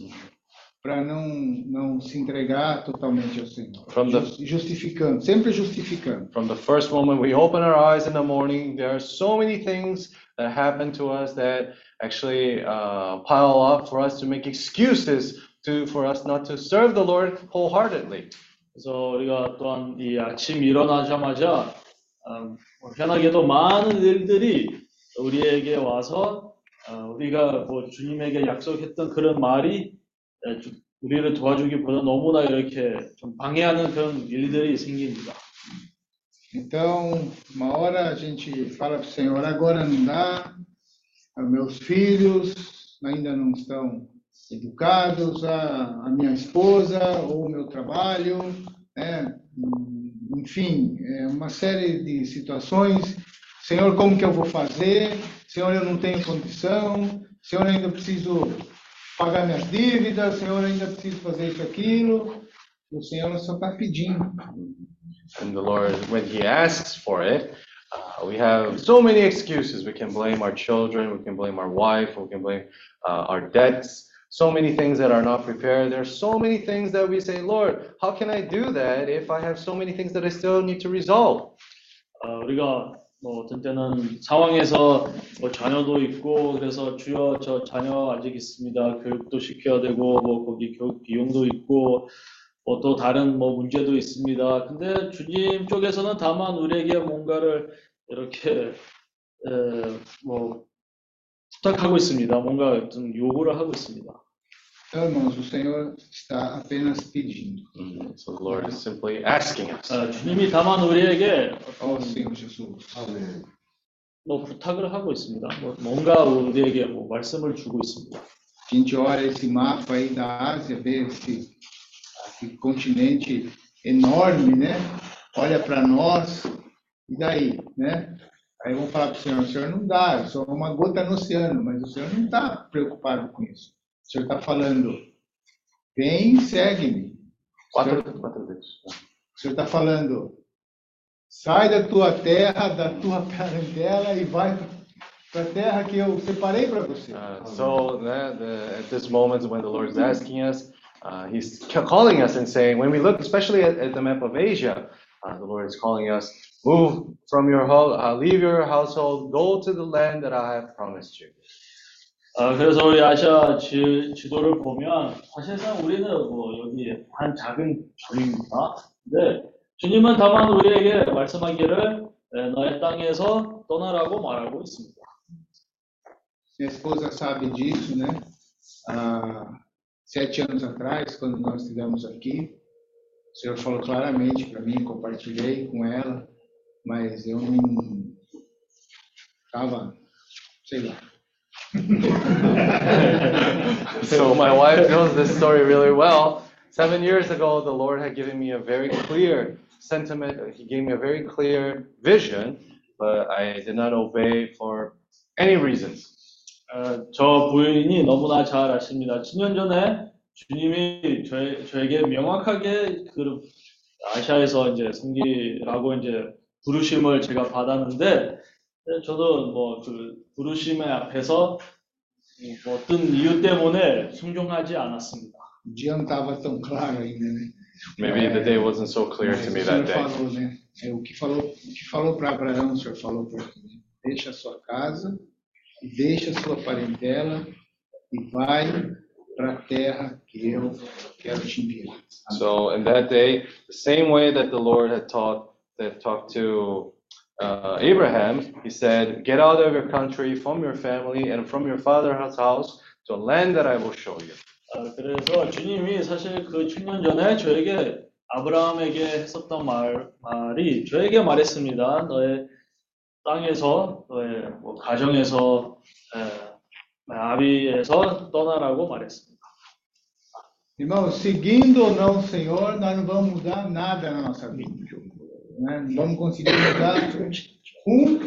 para não, não se entregar totalmente ao Senhor. From the- Jus- Justificando, sempre justificando. From the first moment we open our eyes in the morning, there are so many things that happen to us that actually uh, pile up for us to make excuses to for us not to serve the Lord wholeheartedly. 그래서 우리가 또한 이 아침 일어나자마자 어, 희한하게도 많은 일들이 우리에게 와서 어, 우리가 뭐 주님에게 약속했던 그런 말이 에, 주- 우리를 도와주기보다 너무나 이렇게 좀 방해하는 그런 일들이 생깁니다. Então, uma hora a gente fala para o Senhor, agora não dá, meus filhos ainda não estão educados, a, a minha esposa ou o meu trabalho, né? enfim, é uma série de situações. Senhor, como que eu vou fazer? Senhor, eu não tenho condição. Senhor, ainda preciso pagar minhas dívidas. Senhor, ainda preciso fazer isso, aquilo. O Senhor só está pedindo. And the Lord, when He asks for it, uh, we have so many excuses. We can blame our children, we can blame our wife, we can blame uh, our debts, so many things that are not prepared. There are so many things that we say, Lord, how can I do that if I have so many things that I still need to resolve? 어, 우리가 뭐 어떤 때는 상황에서 뭐 자녀도 있고 그래서 주여 저 자녀 아직 있습니다. 교육도 시켜야 되고 뭐 거기 교육 비용도 있고 뭐 또 다른 뭐 문제도 있습니다. 근데 주님 쪽에서는 다만 우리에게 뭔가를 이렇게 에, 뭐 부탁하고 있습니다. 뭔가 좀 요구를 하고 있습니다. Então, irmãos, o Senhor está apenas pedindo. So the Lord is simply asking us. 아, 주님이 다만 우리에게 Ó Senhor Jesus. 아멘. 뭐 부탁을 하고 있습니다. 뭐 뭔가 우리에게 뭐 말씀을 주고 있습니다. A gente olha esse mapa aí da Ásia, vê esse, esse continente enorme, né? Olha para nós, e daí, né? Aí vamos falar para o Senhor, o Senhor não dá, eu sou uma gota no oceano, mas o Senhor não está preocupado com isso. O Senhor está falando, vem, segue-me. O Senhor- Quatro, quatro vezes. O Senhor está falando, sai da tua terra, da tua parentela e vai para a terra que eu separei para você. Uh, so that, the, at this moment when the Lord is asking us, uh, He's ca- calling us and saying, when we look especially at, at the map of Asia, uh, the Lord is calling us, move from your home, uh, leave your household, go to the land that I have promised you. 아, 그래서 우리 아시아 지, 지도를 보면 사실상 우리는 뭐 여기 한 작은 조입니다. 근데 주님은 다만 우리에게 말씀하기를 에, 너의 땅에서 떠나라고 말하고 있습니다. Minha esposa sabe disso, né? Há sete anos atrás, quando nós estivemos aqui, o Senhor falou claramente para mim, compartilhei com ela, mas eu não estava, sei lá. So my wife knows this story really well. Seven years ago, the Lord had given me a very clear sentiment. He gave me a very clear vision, but I did not obey for any reasons. 어, 저 부인이 너무나 잘 아십니다. 7년 전에 주님이 저, 저에게 명확하게 그 아시아에서 이제 섬기라고 이제 부르심을 제가 받았는데 저도 뭐 그 부르심의 앞에서 뭐 어떤 이유 때문에 순종하지 않았습니다. Não estava claro ainda, né? Maybe the day wasn't so clear to me that day. falou, né? É, o que falou, o que falou para Abraão, o Senhor falou para ele, né? deixa a sua casa, e deixa a sua parentela e vai para a terra que eu quero te enviar. So in that day, the same way that the Lord had taught that talked to uh, Abraham, he said, "Get out of your country, from your family, and from your father's house to a land that I will show you." 아, 그래서 주님이 사실 그 7년 전에 저에게 아브라함에게 했었던 말, 말이 저에게 말했습니다. 너의 땅에서, 너의 뭐 가정에서, 에, 아비에서 떠나라고 말했습니다. Irmãos, seguindo ou não o Senhor, nós não vamos mudar nada na nossa vida. né? Não vamos conseguir mudar um,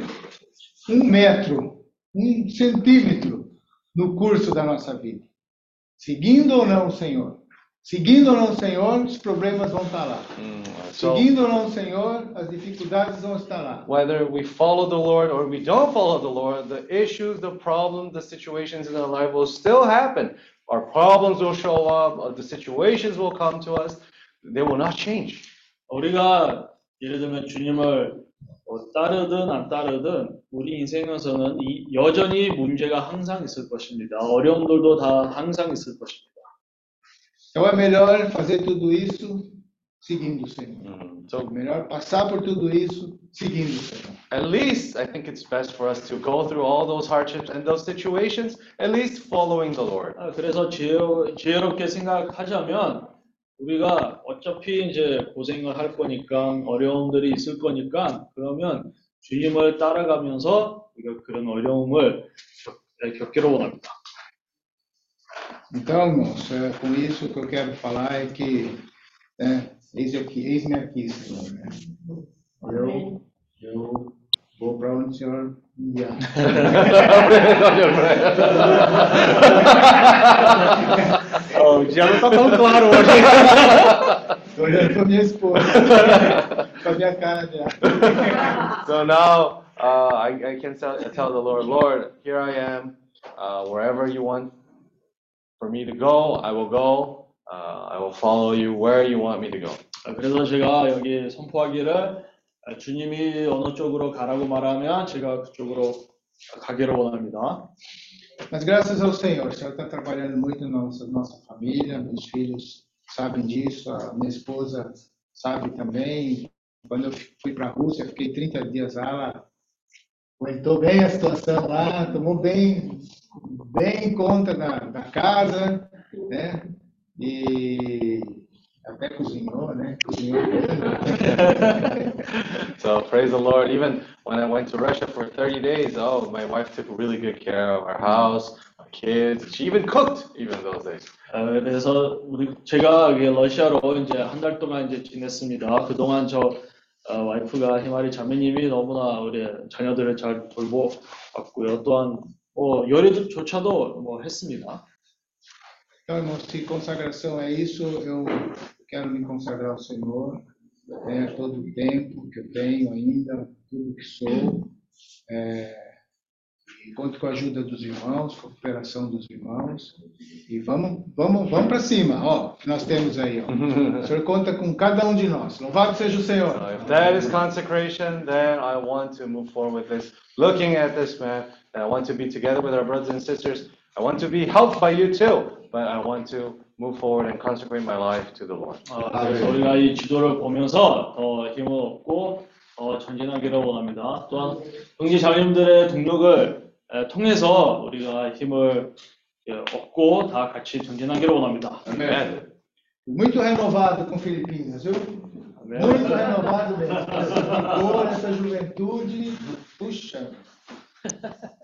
um metro, um centímetro no curso da nossa vida. Seguindo ou não o Senhor. Seguindo ou não o Senhor, os problemas vão estar lá. Mm, so Seguindo ou não o Senhor, as dificuldades vão estar lá. whether we follow the Lord or we don't follow the Lord, the issues, the problems, the situations in our life will still happen. Our problems will show up, uh, the situations will come to us. They will not change. 우리가 예를 들면 주님을 뭐 따르든 안 따르든 우리 인생에서는 이 여전히 문제가 항상 있을 것입니다. 어려움들도 다 항상 있을 것입니다. Então é melhor fazer tudo isso seguindo o Senhor. Mm, É So melhor passar por tudo isso seguindo o Senhor. at least I think it's best for us to go through all those hardships and those situations, at least following the Lord. 아, 그래서 지혜, 지혜롭게 생각하자면 우리가 어차피 이제 고생을 할 거니까 어려움들이 있을 거니까 그러면 주님을 따라가면서 우리가 그런 어려움을 겪, 네, 겪기를 원합니다. Então, irmãos, é, com isso o que eu quero falar é que né, eis eu que eis aqui, Senhor. Né? Eu, eu vou para onde o Senhor me o dia não está tão claro hoje. Estou olhando para minha esposa, para minha cara já. So now uh, I, I can tell, tell the Lord, Lord, here I am, uh, wherever you want for me to go, I will go. Uh, I will follow you where you want me to go. 아, 그래서 제가 여기 선포하기를 아, 주님이 어느 쪽으로 가라고 말하면 제가 그쪽으로 가기를 원합니다. Mas graças ao Senhor, o Senhor está trabalhando muito na nossa, nossa família, meus filhos sabem disso, a minha esposa sabe também. Quando eu fui para a Rússia, fiquei 30 dias lá, ela aguentou bem a situação lá, tomou bem, bem conta da, da casa, né? E até cozinhou, né? Cozinhou So praise the Lord. Even when I went to Russia for 30 days, oh, my wife took really good care of our house, our kids. She even cooked even those days. 아, 그래서 우리 제가 러시아로 이제 한 달 동안 이제 지냈습니다. 그 동안 저 어, 와이프가 희마리 자매님이 너무나 우리 자녀들을 잘 돌보았고요. 또한 뭐 요리조차도 뭐 했습니다. Então, irmãos, se consagração é isso, eu quero me consagrar ao Senhor, né, todo o tempo que eu tenho ainda, tudo que sou. É, e conto com a ajuda dos irmãos, com a cooperação dos irmãos. E vamos, vamos, vamos para cima, ó, que nós temos aí. Ó. O Senhor conta com cada um de nós. Louvado seja o Senhor. So if that is consecration, then I want to move forward with this. Looking at this man, I want to be together with our brothers and sisters. I want to be helped by you too, but I want to move forward and consecrate my life to the Lord. 아, 그래서 우리가 이 지도를 보면서 더 힘을 얻고 더 전진하기를 원합니다. 또한 형제 자매님들의 동력을 에, 통해서 우리가 힘을 예, 얻고 다 같이 전진하기를 원합니다. Amen. Muito renovado com Filipinas, viu? 아멘. Muito renovado mesmo. Essa juventude. Puxa.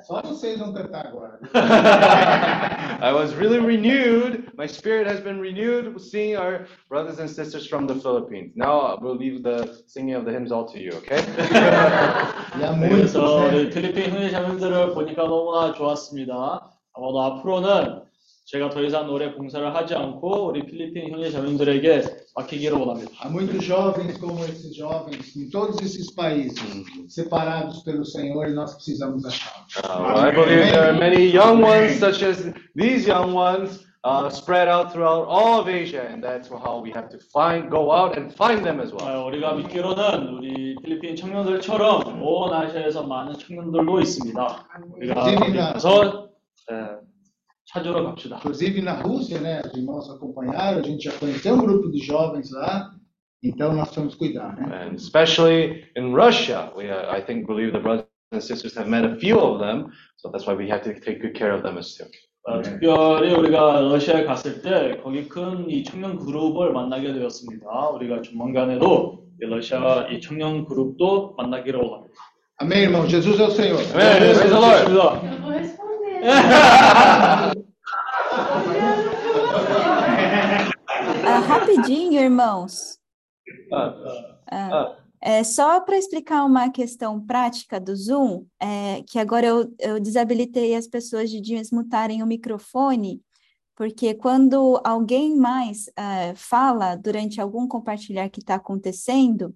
Só vocês vão cantar agora. I was really renewed. My spirit has been renewed seeing our brothers and sisters from the Philippines. Now we'll leave the singing of the hymns all to you, okay? E há muitos, 그래서 né? 우리 필리핀 형제 자매들을 보니까 너무나 좋았습니다. 아마도 앞으로는 제가 더 이상 노래 봉사를 하지 않고 우리 필리핀 형제 자매들에게 맡기기를 원합니다. Há muitos jovens como esses jovens em todos esses países, separados pelo Senhor, e nós precisamos achá-los. Uh, I believe there are many young ones, such as these young ones, uh, spread out throughout all of Asia, and that's how we have to find, go out and find them as well. 아, 우리가 믿기로는 우리 필리핀 청년들처럼 온 아시아에서 많은 청년들도 있습니다. 우리가 예, 찾으러 갑시다. Inclusive na Rússia, né? Os irmãos acompanharam, a gente já conheceu um grupo de jovens lá, então nós precisamos cuidar, né? And especially in Russia, we, uh, I think, believe the brothers and sisters have met a few of them, so that's why we have to take good care of them as too. 어, 특별히 우리가 러시아에 갔을 때 거기 큰 이 청년 그룹을 만나게 되었습니다. 우리가 조만간에도 이 러시아 이 청년 그룹도 만나기를 원합니다. Amém, irmão? Jesus é o Senhor. Amen. Praise the Lord. 좋습니다. Eu vou responder. Ah, rapidinho, irmãos. Uh, Ah, é só para explicar uma questão prática do Zoom, é, que agora eu, eu desabilitei as pessoas de desmutarem o microfone, porque quando alguém mais eh, fala durante algum compartilhar que está acontecendo,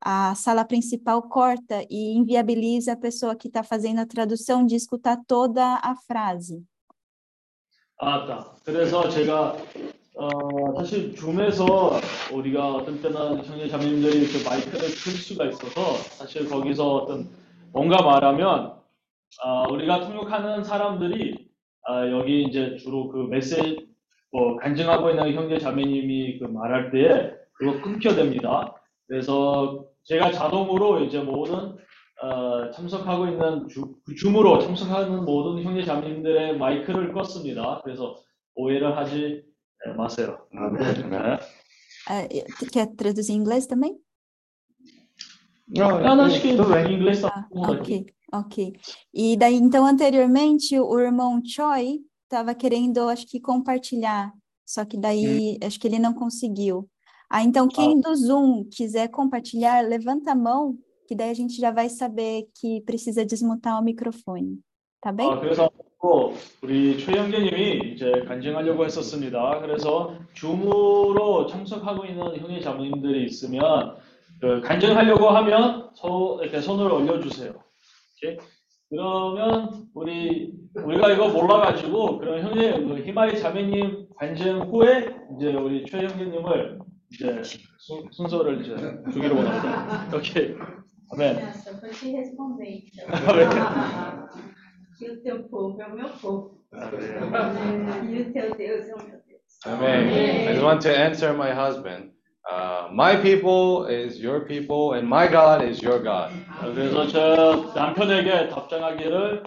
a sala principal corta e inviabiliza a pessoa que está fazendo a tradução de escutar toda a frase. 아, 맞다. 그래서 제가 어, 사실 줌에서 우리가 어떤 때는 형제 자매님들이 그 마이크를 켤 수가 있어서 사실 거기서 어떤 뭔가 말하면 아, 우리가 통역하는 사람들이 아, 여기 이제 주로 그 메시지 뭐 간증하고 있는 형제 자매님이 그 말할 때에 그거 끊겨됩니다. 그래서 제가 자동으로 이제 모든 어, 참석하고 있는 주, 그 줌으로 참석하는 모든 형제 자매님들의 마이크를 껐습니다. 그래서 오해를 하지 É, Marcelo. É, quer traduzir em inglês também? Não, ah, não, acho é, que em inglês tá ah, Ok, ok. E daí, então, anteriormente, o irmão Choi estava querendo, acho que, compartilhar, só que daí, hum. acho que ele não conseguiu. Ah, então, quem ah. do Zoom quiser compartilhar, levanta a mão, que daí a gente já vai saber que precisa desmutar o microfone. Tá bem? Ah, 우리 최 형제님이 이제 간증하려고 했었습니다. 그래서 줌으로 참석하고 있는 형제 자매님들이 있으면 그 간증하려고 하면 서 이렇게 손을 올려주세요. 오케이? 그러면 우리 우리가 이거 몰라가지고 그런 형제 그 희마이 자매님 간증 후에 이제 우리 최 형제님을 이제 순, 순서를 이제 주기로 원합니다. 오케이. 아멘. E Deus é o meu Deus. Amen. I just want to answer my husband. Uh, my people is your people, and my God is your God. 그래서 저 남편에게 답장하기를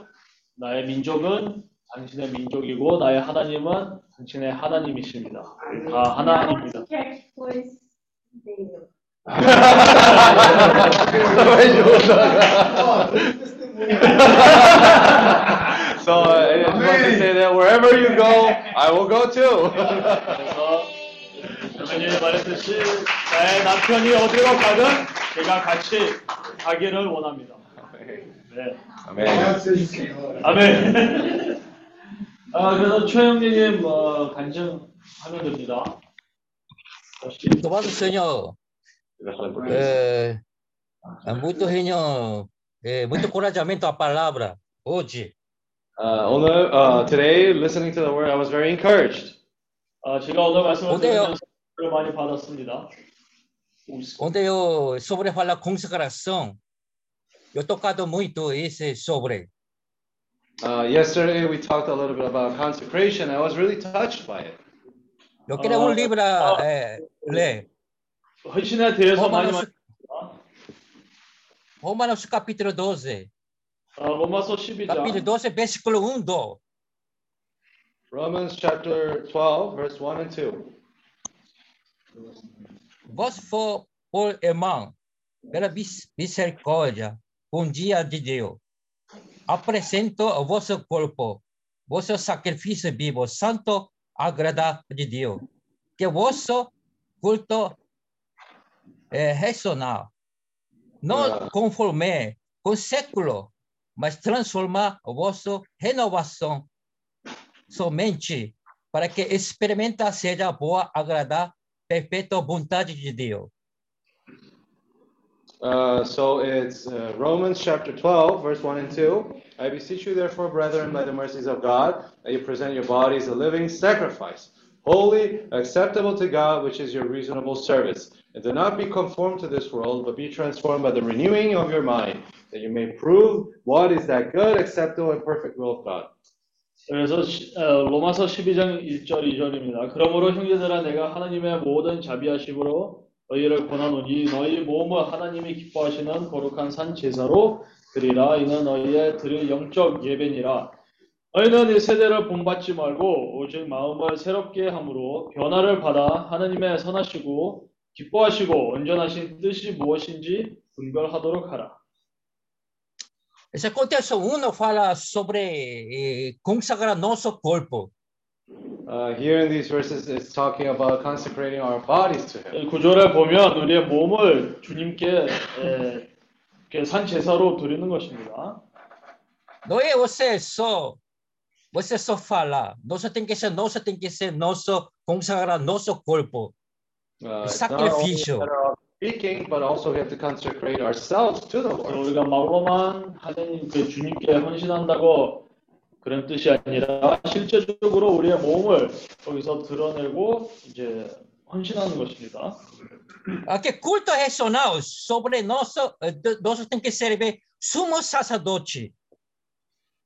나의 민족은 당신의 민족이고 나의 하나님은 당신의 하나님이십니다. 다 하나입니다. So I just want to say that wherever you go, I will go too. 그래서 자매님이 말했듯이 나의 남편이 어디로 가든 제가 같이 가기를 원합니다. 네. Amen. 아멘. 아, 그래서 최 형제님 어, 간증하면 됩니다. Senhor. É, é muito reunião, é, muito encorajamento à palavra hoje. Uh, 오늘, uh, today, listening to the word, I was very encouraged. 아, 제가 오늘 말씀을 어때요? 들으면서 를 많이 받았습니다. Onde eu sobre falar consagração, eu tocado muito esse sobre. Uh, yesterday, we talked a little bit about consecration. I was really touched by it. Eu queria um livro é, ler. 헌신에 대해서 많이 Romanos, 말- Romanos capítulo 12. Romanos ah, capítulo 12, versículo 1. 2. Romans chapter 12, verse 1 and 2. Vós for por irmão, pela misericórdia, um dia de Deus. Apresento o vosso corpo, vosso sacrifício vivo, santo, agradável de Deus. Que vosso culto é racional não conforme com o século, mas transformar a vossa renovação somente para que experimenta seja boa, agradável, perfeita vontade de Deus. Uh, so it's uh, Romans chapter 12, verse 1 and 2. I beseech you, therefore, brethren, by the mercies of God, that you present your bodies a living sacrifice, holy, acceptable to God, which is your reasonable service. And do not be conformed to this world, but be transformed by the renewing of your mind, that you may prove what is that good, acceptable, and perfect will of God. 그래서 시- 어, 로마서 12장 1절 2절입니다. 그러므로 형제들아 내가 하나님의 모든 자비하심으로 너희를 권하노니 너희 몸을 하나님이 기뻐하시는 거룩한 산 제사로 드리라 이는 너희의 드릴 영적 예배니라. 너희는 이 세대를 본받지 말고 오직 마음을 새롭게 함으로 변화를 받아 하나님의 선하시고 기뻐하시고 온전하신 뜻이 무엇인지 분별하도록 하라. Esse contexto 1 fala sobre eh, consagrar nosso corpo. Uh, here in these verses, it's talking about consecrating our bodies to Him. 이 구절을 보면 우리의 몸을 주님께 에, 산 제사로 드리는 것입니다. Não é você só, você só fala. Nosso tem que ser, nosso tem que ser nosso consagrar nosso corpo. Uh, a of speaking, but also we have to consecrate ourselves to the Lord. 우리가 말로만 하나님 그 주님께 헌신한다고 그런 뜻이 아니라 실제적으로 우리의 몸을 거기서 드러내고 이제 헌신하는 것입니다. Aqui, culto racional sobre nosso, eh, nosso tem que servir sumo sacerdote.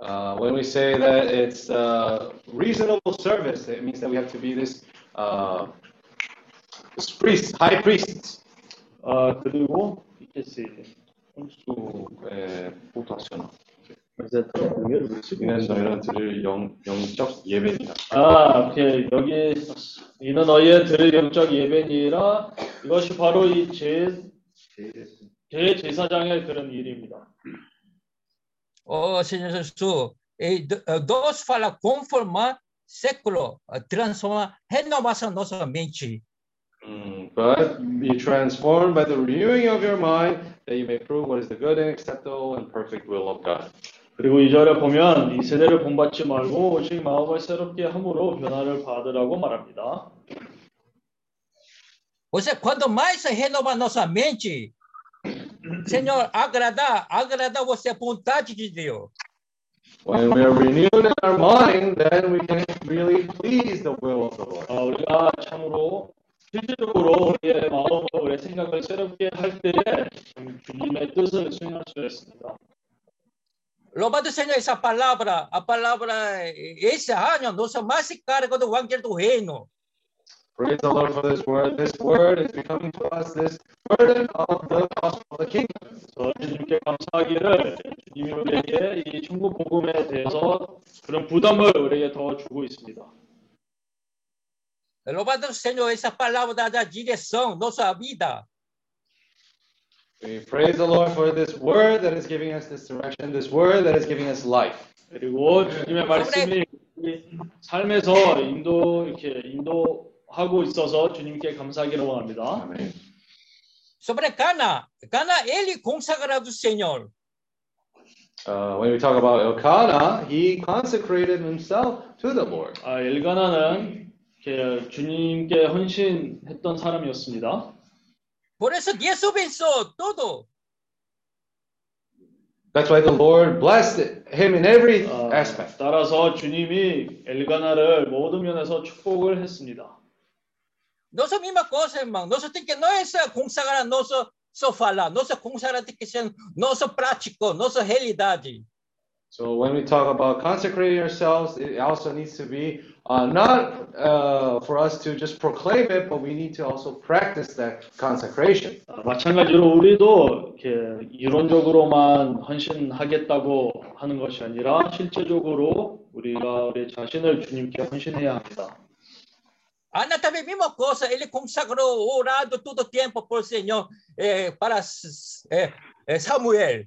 Uh, when we say that it's uh, reasonable service, it means that we have to be this uh, priests, high priests. Ah, 그리고 esse Su eh, puntuación. mas é primeiro versículo. 이는 너희는 들을 영, 영적 예배이다. 아, 오케이. 여기 이는 너희의 들을 영적 예배니라 이것이 바로 이 제 대제사장의 그런 일입니다. Oh, Senhor Jesus, e d- eh, Deus fala conformar século, eh, transformar, renovação nossa mente. Mm, but be transformed by the renewing of your mind, that you may prove what is the good and acceptable and perfect will of God. 그리고 이 절에 보면 이 세대를 본받지 말고 오직 마음을 새롭게 함으로 변화를 받으라고 말합니다. Você, quando mais renovar nossa mente, Senhor, agradar, agradar você a vontade de Deus. When we are renewed in our mind, then we can really please the will of the Lord. 아, 우리가 참으로 실질적으로 우리의 마음과 우리의 생각을 새롭게 할 때에 주님의 뜻을 수행할 수 있습니다. Louvado seja essa palavra, a palavra, eh, esse ano, nossa mais carga do Evangelho do Reino. Praise the Lord for this word. This word is becoming to us this burden of the gospel of the kingdom. 저 주님께 감사하기를 주님이 우리에게 이 천국 복음에 대해서 그런 부담을 우리에게 더 주고 있습니다. Louvado Senhor, essa palavra dá da direção, nossa vida. We praise the Lord for this word that is giving us this direction, this word that is giving us life. 그리고 주님의 말씀이 우리 삶에서 인도 이렇게 인도하고 있어서 주님께 감사하기를 원합니다. Amen. Sobre Cana, Cana, ele consagrado Senhor. Uh, when we talk about Elkanah, he consecrated himself to the Lord. 아, 엘가나는 이렇게 주님께 헌신했던 사람이었습니다. Por isso Deus abençoou tudo. That's why the Lord blessed him in every 아, aspect. 따라서 주님이 엘가나를 모든 면에서 축복을 했습니다. Nossa mesma coisa, irmão. Nós tem que não é só consagrar nosso só falar, nossa que ser nosso prático, nossa realidade. So when we talk about consecrating ourselves, it also needs to be uh, not uh, for us to just proclaim it, but we need to also practice that consecration. 아, 마찬가지로 우리도 이렇게 이론적으로만 헌신하겠다고 하는 것이 아니라 실제적으로 우리가 우리 자신을 주님께 헌신해야 합니다. Ana também mesma coisa, ele consagrou, orado todo tempo por Senhor eh, para eh, eh, Samuel.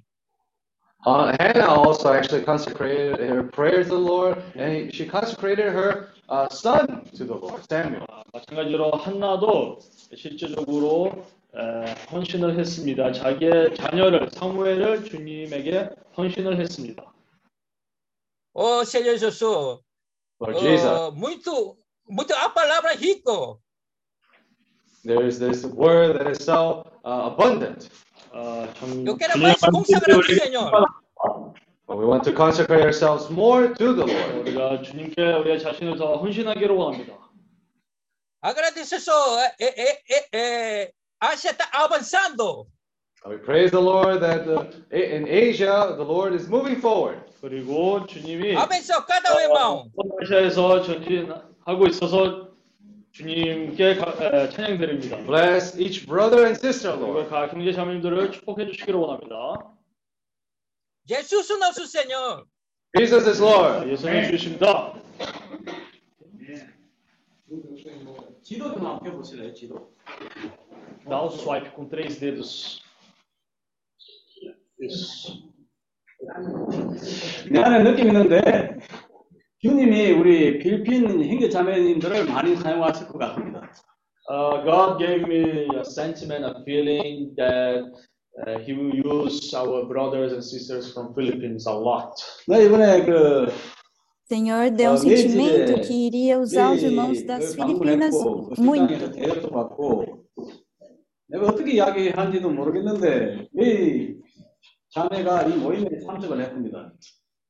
Uh, Hannah also actually consecrated her prayers to the Lord, and she consecrated her uh, son to the Lord, Samuel. 아, 마찬가지로 한나도 실제적으로 에, 헌신을 했습니다. 자기의 자녀를 사무엘을 주님에게 헌신을 했습니다. Oh, Senhor Jesus, Lord Jesus, oh, muito, muito a palavra rico. there's this word that is so uh, abundant. 아, 참 Eu quero mais 우리에게 Senhor. But we want to consecrate ourselves more to the Lord. 우리가 주님께 우리의 자신을 더 헌신하기를 원합니다. Agradeço só, eh, eh, eh, eh, Asia está avançando. We praise the Lord that uh, in Asia, the Lord is moving forward. 그리고 주님이 Abençoa cada um irmão. 아시아에서 전진하고 있어서 주님께 가- 에, 찬양드립니다. Bless each brother and sister, 그리고 Lord. 각 형제 자매님들을 축복해 주시기를 원합니다. Jesus nosso Senhor. Jesus is Lord. 예수님 주십니다. 지도 좀 한번 펴보실래요? 지도. Dá o swipe com três dedos. Isso. 내 안에 느낌 있는데 주님이 우리 필리핀 형제 자매님들을 많이 사용하실 것 같습니다. Uh, God gave me a sentiment, a feeling that uh, He will use our brothers and sisters from Philippines a lot. 나 이번에 그 Senhor deu um 어, 내 sentimento 집에 que iria usar os irmãos 이- das 그 Filipinas 방문했고 그 muito. 식당에서 대접도 받고 내가 어떻게 이야기하는지도 모르겠는데 이 자매가 이 모임에 참석을 했습니다.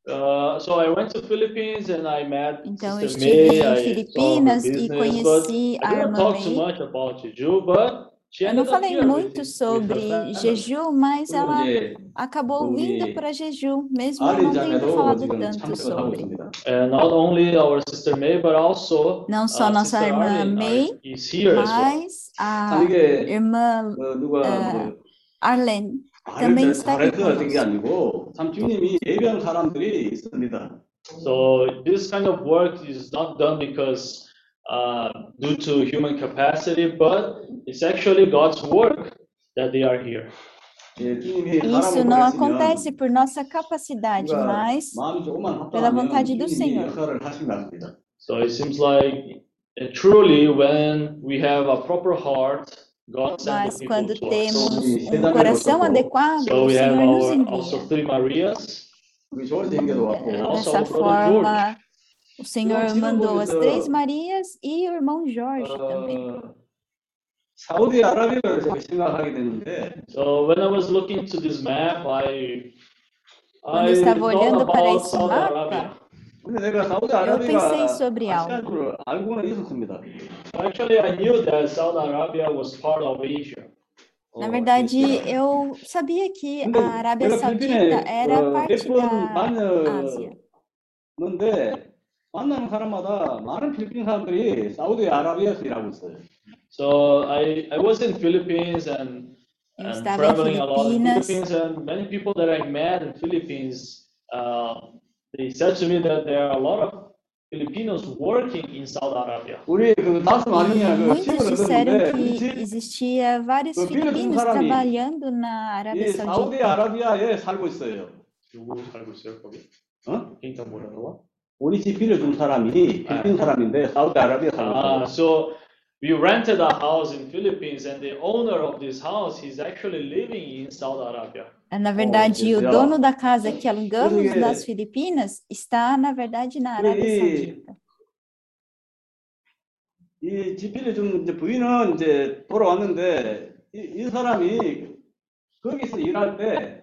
Uh, so I went to Philippines and I met Então eu Sister estive May. em I saw her Filipinas e business, but conheci I a didn't irmã talk too May. much about Jeju, but She Eu não ended up falei here with- muito with sobre her family. jejum, mas 그리고 ela 이제 acabou 우리 vindo para jejum, mesmo eu 아린 não tendo 자매도 falado 지금 tanto 참석을 하고 sobre. 있습니다. And not only our sister May, but also Não só uh, nossa sister irmã Arlene May, are- is here as well. mas a 참 이게 irmã 어, 누가 아, 뭐 Arlene 말을 também 잘- está aqui 잘해서 된 게 conosco. 아니고 참 주님이 예비한 사람들이 있습니다. So this kind of work is not done because Uh, due to human capacity, but it's actually God's work that they are here. Isso não acontece por nossa capacidade, mas pela vontade do Senhor. So it seems like uh, truly when we have a proper heart, God Mas quando temos um coração adequado, so o Senhor nos envia. Dessa forma, o Senhor 지금 mandou as 보면서, três Marias e o irmão Jorge também. 어, 사우디아라비아를 제가 생각하게 되는데 So when I was looking to this map, I Quando I eu estava thought olhando para about esse Saudi mapa, Arabia. 근데 내가 eu 사우디아라비아가 pensei sobre algo. 아시아인 줄 알고는 있었습니다. Actually, I knew that Saudi Arabia was part of Asia. Na verdade, eu sabia que 근데 a Arábia 내가 Saudita 필리핀에 era 어, parte 몇번 da Ásia. 다녔는데 만나는 사람마다 많은 필리핀 사람들이 사우디아라비아에서 일하고 있어요. So I, I was in Philippines and, Eu and estava em traveling a lot in Filipinas. Philippines and many people that I met in Philippines, uh, they said to me that there are a lot of Filipinos working in Saudi Arabia. 우리 그 다스 마니아 그 Muitos 책을 disseram 얻었는데 que 이 existia vários 그 필리핀 filipinos 사람이 trabalhando na Arábia 이 Saudita. 사우디아라비아에 살고 있어요. 누구 살고 있어요 거기? 어? 그러니까 뭐라고? 우리 집 빌려준 사람이 필리핀 사람인데 사우디아라비아 Ah, 있어요. so we rented a house in Philippines and the owner of this house, he's actually living in Saudi Arabia. Na verdade, o Deus. dono da casa que alugamos Porque- nas Filipinas está, na verdade, na Arábia 이- Saudita. 이집 빌려준 이제 부인은 이제 돌아왔는데 이, 이 사람이 거기서 일할 때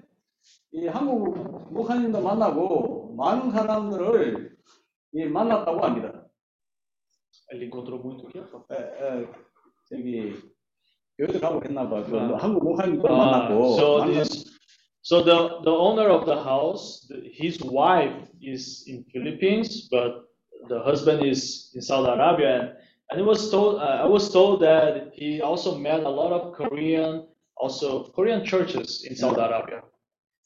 이 한국 목사님도 만나고 많은 사람들을 이 만났다고 합니다. Ele encontrou muito aqui. 에, 에, 저기 교회도 가고 했나 봐. 그 아. 한국 목사님도 Uh, 만났고 so 많은 this, so the the owner of the house, the, his wife is in Philippines, but the husband is in Saudi Arabia, and, and it was told uh, I was told that he also met a lot of Korean, also Korean churches in Saudi Arabia.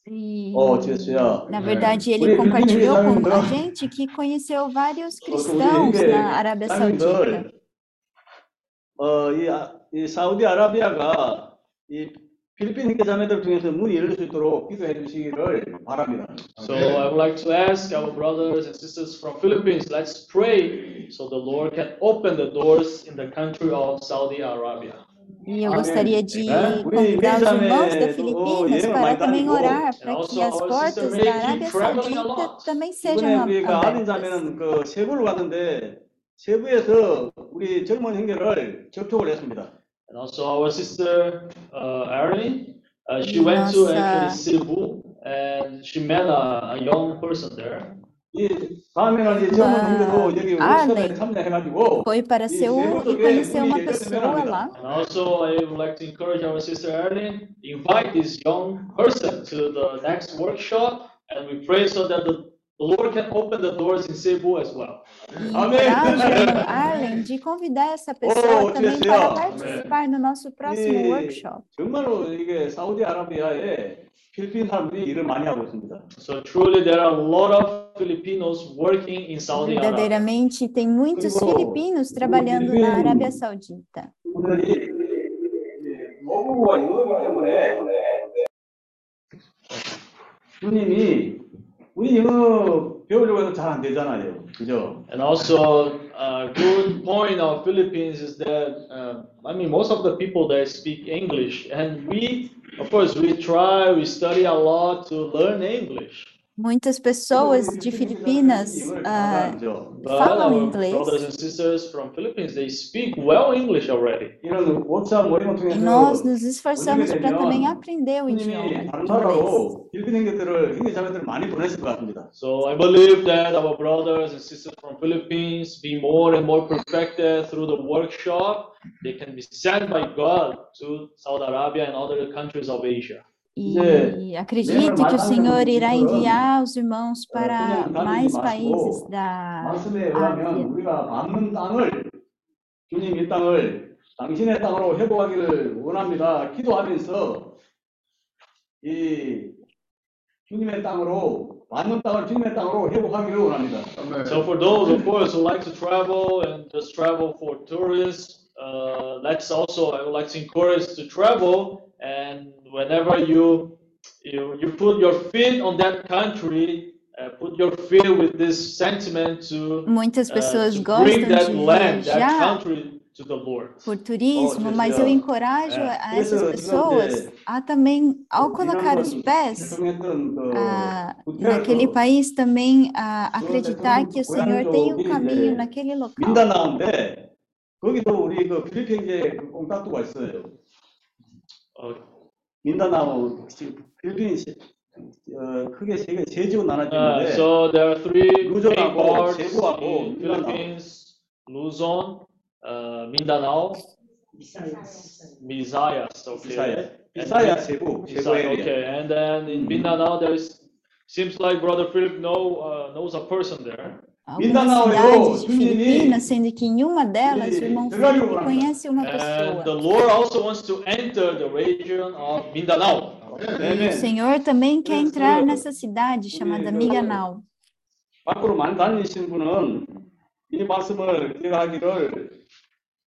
E, 어, 제수야. na verdade, ele 우리 compartilhou 필리핀 com a 사람들, gente que conheceu vários 우리 cristãos 이게 na Arábia Saudita. 사람들 어, 이, 아- 이 사우디아라비아가 이 필리핀 형제자매들 중에서 문이 열릴 수 있도록 기도해 주시기를 바랍니다. So I would like to ask our brothers and sisters from Philippines, let's pray so the Lord can open the doors in the country of Saudi Arabia. E eu Amém. gostaria de Né? convidar os irmãos da Filipinas oh, para também orar para que also as portas da Arábia Saudita também sejam abertas. 그 세부를 갔는데 세부에서 우리 젊은 형제를 접촉을 했습니다. And also our sister uh, Erin, uh, she went to Nossa. actually Cebu and she met a, a young person there. 이 다음에는 이제 젊은 형제도 여기 Arlen 워크숍에 참여해가지고 Foi para 이 Seul 세부도 e 교회 conheceu 문이 uma 열렸으면 pessoa 합니다. lá. And also I would like to encourage our sister Erin, invite this young person to the next workshop and we pray so that the, the Lord can open the doors in Cebu as well. E Amém. encorajo a irmã Arlen de convidar essa pessoa Oh, também Tia para Cia. participar no nosso próximo 이 workshop. 정말로 이게 사우디아라비아에 필리핀 사람들이 일을 많이 하고 있습니다. So truly there are a lot of Filipinos working in Saudi Arabia. Verdadeiramente, tem muitos 그리고 filipinos trabalhando 필리핀 na Arábia Saudita. 분들이 모국어가 영어이기 때문에 주님이 우리 영어 배우려고 해도 잘 안 되잖아요. 그죠? And also, a good point of Philippines is that uh, I mean most of the people there speak English, and we, of course, we try, we study a lot to learn English. Muitas pessoas de Filipinas uh, falam inglês. E nós nos esforçamos para também aprender o idioma. So I believe that our brothers and sisters from Philippines be more and more perfected through the workshop. They can be sent by God to Saudi Arabia and other countries of Asia. E acredito que o Senhor irá enviar os irmãos para 그냥 mais 다니지 países 마시고 da 말씀에 의하면 Ásia. 우리가 받는 땅을 주님 이 땅을 당신의 땅으로 회복하기를 원합니다. 기도하면서 이 주님의 땅으로 받는 땅을 주님의 땅으로 회복하기를 원합니다. So for those, of course, who like to travel and just travel for tourists, uh, let's also I would like to encourage to travel. And whenever you, you, you put your feet on that country, Muitas pessoas gostam de viajar por turismo, oh, mas eu encorajo a essas pessoas a também, ao colocar os pés a, ah, naquele país, também ah, a acreditar que o Senhor tem um caminho naquele local. 어, 민다나오 필리핀 어, 크게 세계 제주 나눠지는데 uh, so there are three 루존하고 제주하고 Philippines, Luzon, uh, Mindanao, Visayas, okay. Visayas, Cebu, Cebu area. Okay, and then in Mindanao there is seems like Brother Philip know uh, knows a person there. Algumas Mindanao, cidades de Junini, Filipinas, sendo que em uma delas o irmão Dragão Felipe Branco. conhece uma And the pessoa. Lord also wants to enter the region of Mindanao. E o Senhor também quer entrar nessa cidade chamada Miganau. 밖으로 많이 다니시는 분은 이 말씀을 기억하기를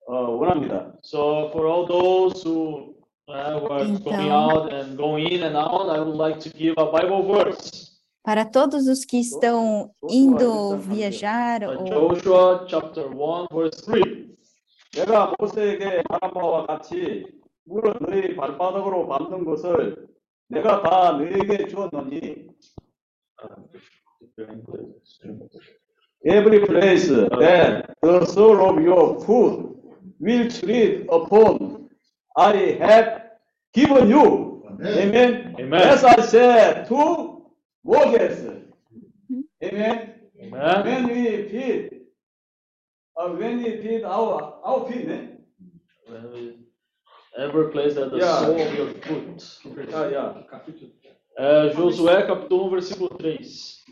어, 원합니다. So for all those who, uh, who are going Então- out and going in and out, I would like to give a Bible verse. Para todos os que estão indo viajar Uh, ou Joshua chapter 1 verse 3. 내가 모세에게 말한 바와 같이 물은 너희 발바닥으로 밟는 것을 내가 다 너희에게 주었노니 every place that the sole of your foot will tread upon I have given you. Amen. Amen. As I said to Moses. Amen. Amen. When we feed, or when we feed our our feet, eh? When place that the yeah. sole of your foot. Ah, yeah. É, Josué capítulo 1, versículo 3.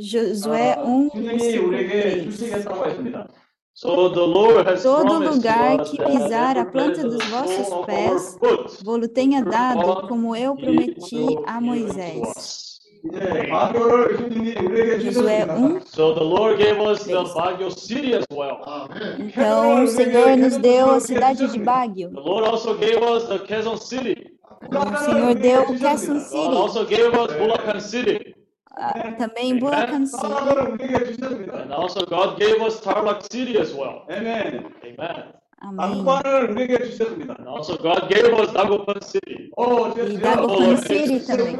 Josué 1, versículo 3. So the Lord has Todo lugar que pisar a planta dos vossos pés, vou-lo tenha dado, como eu prometi a Moisés. É Josué 1. Então, o Senhor nos deu a cidade de Baguio. O Senhor deu o Quezon City. Also gave us Bulacan Uh, também Bulacan City. Ah, And also God gave us Tarlac City as well. Amen. Amen. Amém. And also God gave us Dagupan City. Oh, e Dagopan City também.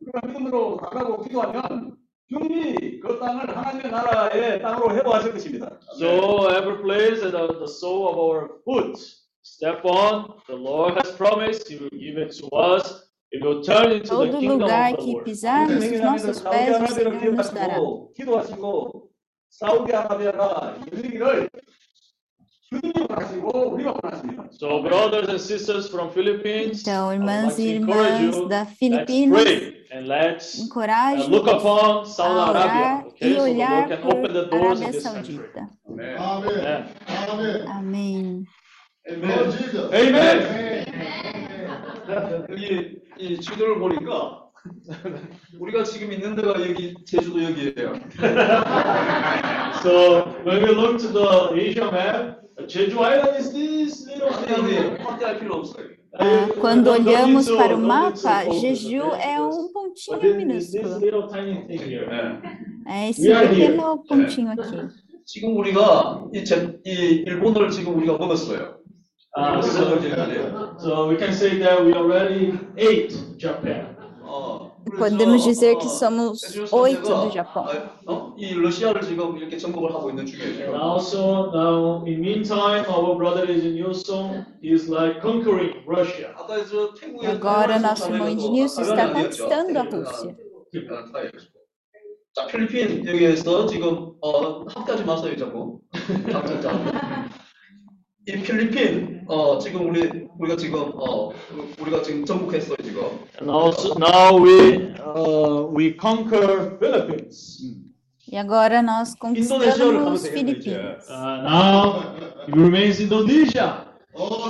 우리가 믿음으로 나가고 기도하면 주님이 그 땅을 하나님의 나라의 땅으로 회복하실 것입니다. So every place that the, the sole of our foot step on, the Lord has promised He will give it to us. It will turn into the Todo kingdom lugar of the que Lord. pisarmos os nossos pés, o Senhor nos dará. 기도하시고 기도하시고 사우디아라비아가 열리기를 So brothers and sisters from Philippines, Então, irmãs e irmãs you, da Filipinas, pray and let's uh, encorajo look upon Saudi a Arabia. Okay, e so olhar can por open the doors in Arábia. Saudita. Amém. 이 지도를 보니까 우리가 지금 있는 데가 여기 제주도 여기예요. So when we look to the Asia map, Quando olhamos para o mapa, Jeju é um pontinho minúsculo. É esse pequeno pontinho aqui. 지금 우리가 이, 제, 이 일본어를 지금 우리가 먹었어요. Uh, so, so we can say that we already ate Japan. 어, Podemos dizer que 어, somos oito do Japão. 아, 어? 이 러시아를 지금 이렇게 정복을 하고 있는 중이에요. And also now in meantime our brother is in Yusong, he's like conquering Russia. Agora nosso irmão Ednilson está conquistando a Rússia. 자, 필리핀 여기에서 지금 어, 학자지 마세요 자꾸. 이 필리핀 어 지금 우리 우리가 지금 어 우리가 지금 정복했어요 지금. And also now we uh, we conquer Philippines. E agora nós conquistamos. Filipinas. Uh, now it remains Indonesia.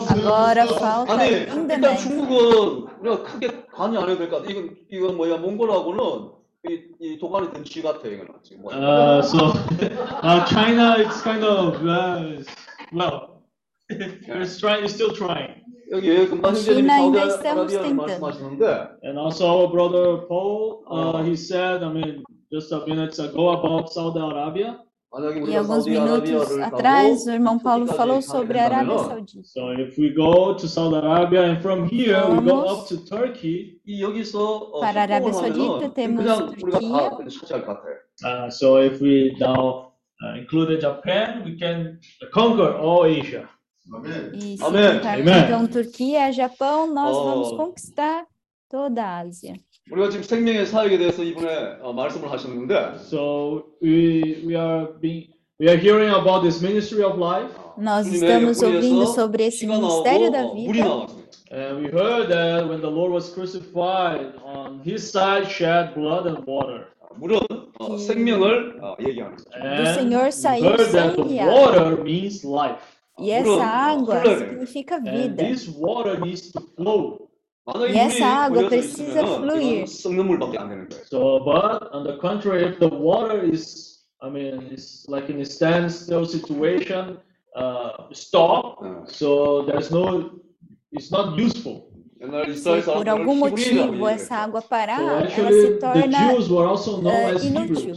Agora falta 아니 일단 Indonésia. 중국은 우리가 크게 관여 안 해도 될 것 같아. 이건 이건 뭐야 몽골하고는 이, 이 도관이 된쥐 같아 이거는 지금 뭐. Uh, so uh, China, it's kind of uh, well, it's trying, it's still trying. 여기 금방 형제님이 China ainda estamos 사우디아라비아를 tentando. 말씀하시는데 And also our brother Paul, uh, he said, I mean, just a minutes ago about Saudi Arabia. 만약에 E 우리가 alguns minutos 사우디아라비아를 atrás, o irmão Paulo 터키까지 falou 가게 sobre a Arábia 된다면은 Saudita. So if we go to Saudi Arabia and from here we go Vamos up to Turkey, 이 여기서 어, Para a Arábia 협동을 Saudita 하면은 temos 그냥 우리가 Turquia. 다 그냥 차지할 것 같아. uh, so if we now uh, include Japan, we can conquer all Asia. E se Amém. juntar Amém. então Turquia, Japão, nós Oh. vamos conquistar toda a Ásia. 우리가 지금 생명의 사역에 대해서 이번에 어, 말씀을 하셨는데 So we we are being we are hearing about this ministry of life, Nós 주님의 estamos ouvindo 옆구리에서 sobre esse 피가 ministério 나오고 da 어, 물이 vida. 나왔어요. and we heard that when the Lord was crucified, on His side shed blood and water. 물은 어, 생명을 어, 얘기하는 거죠. And Senhor we saiu heard that the sangue e água. water means life, E essa água significa vida. E essa água precisa fluir. So, but on the contrary, if the water is, I mean, it's like in a standstill situation, uh, stop. So there's no, it's not useful. Se por algum motivo essa água parar, so ela se torna uh, inútil.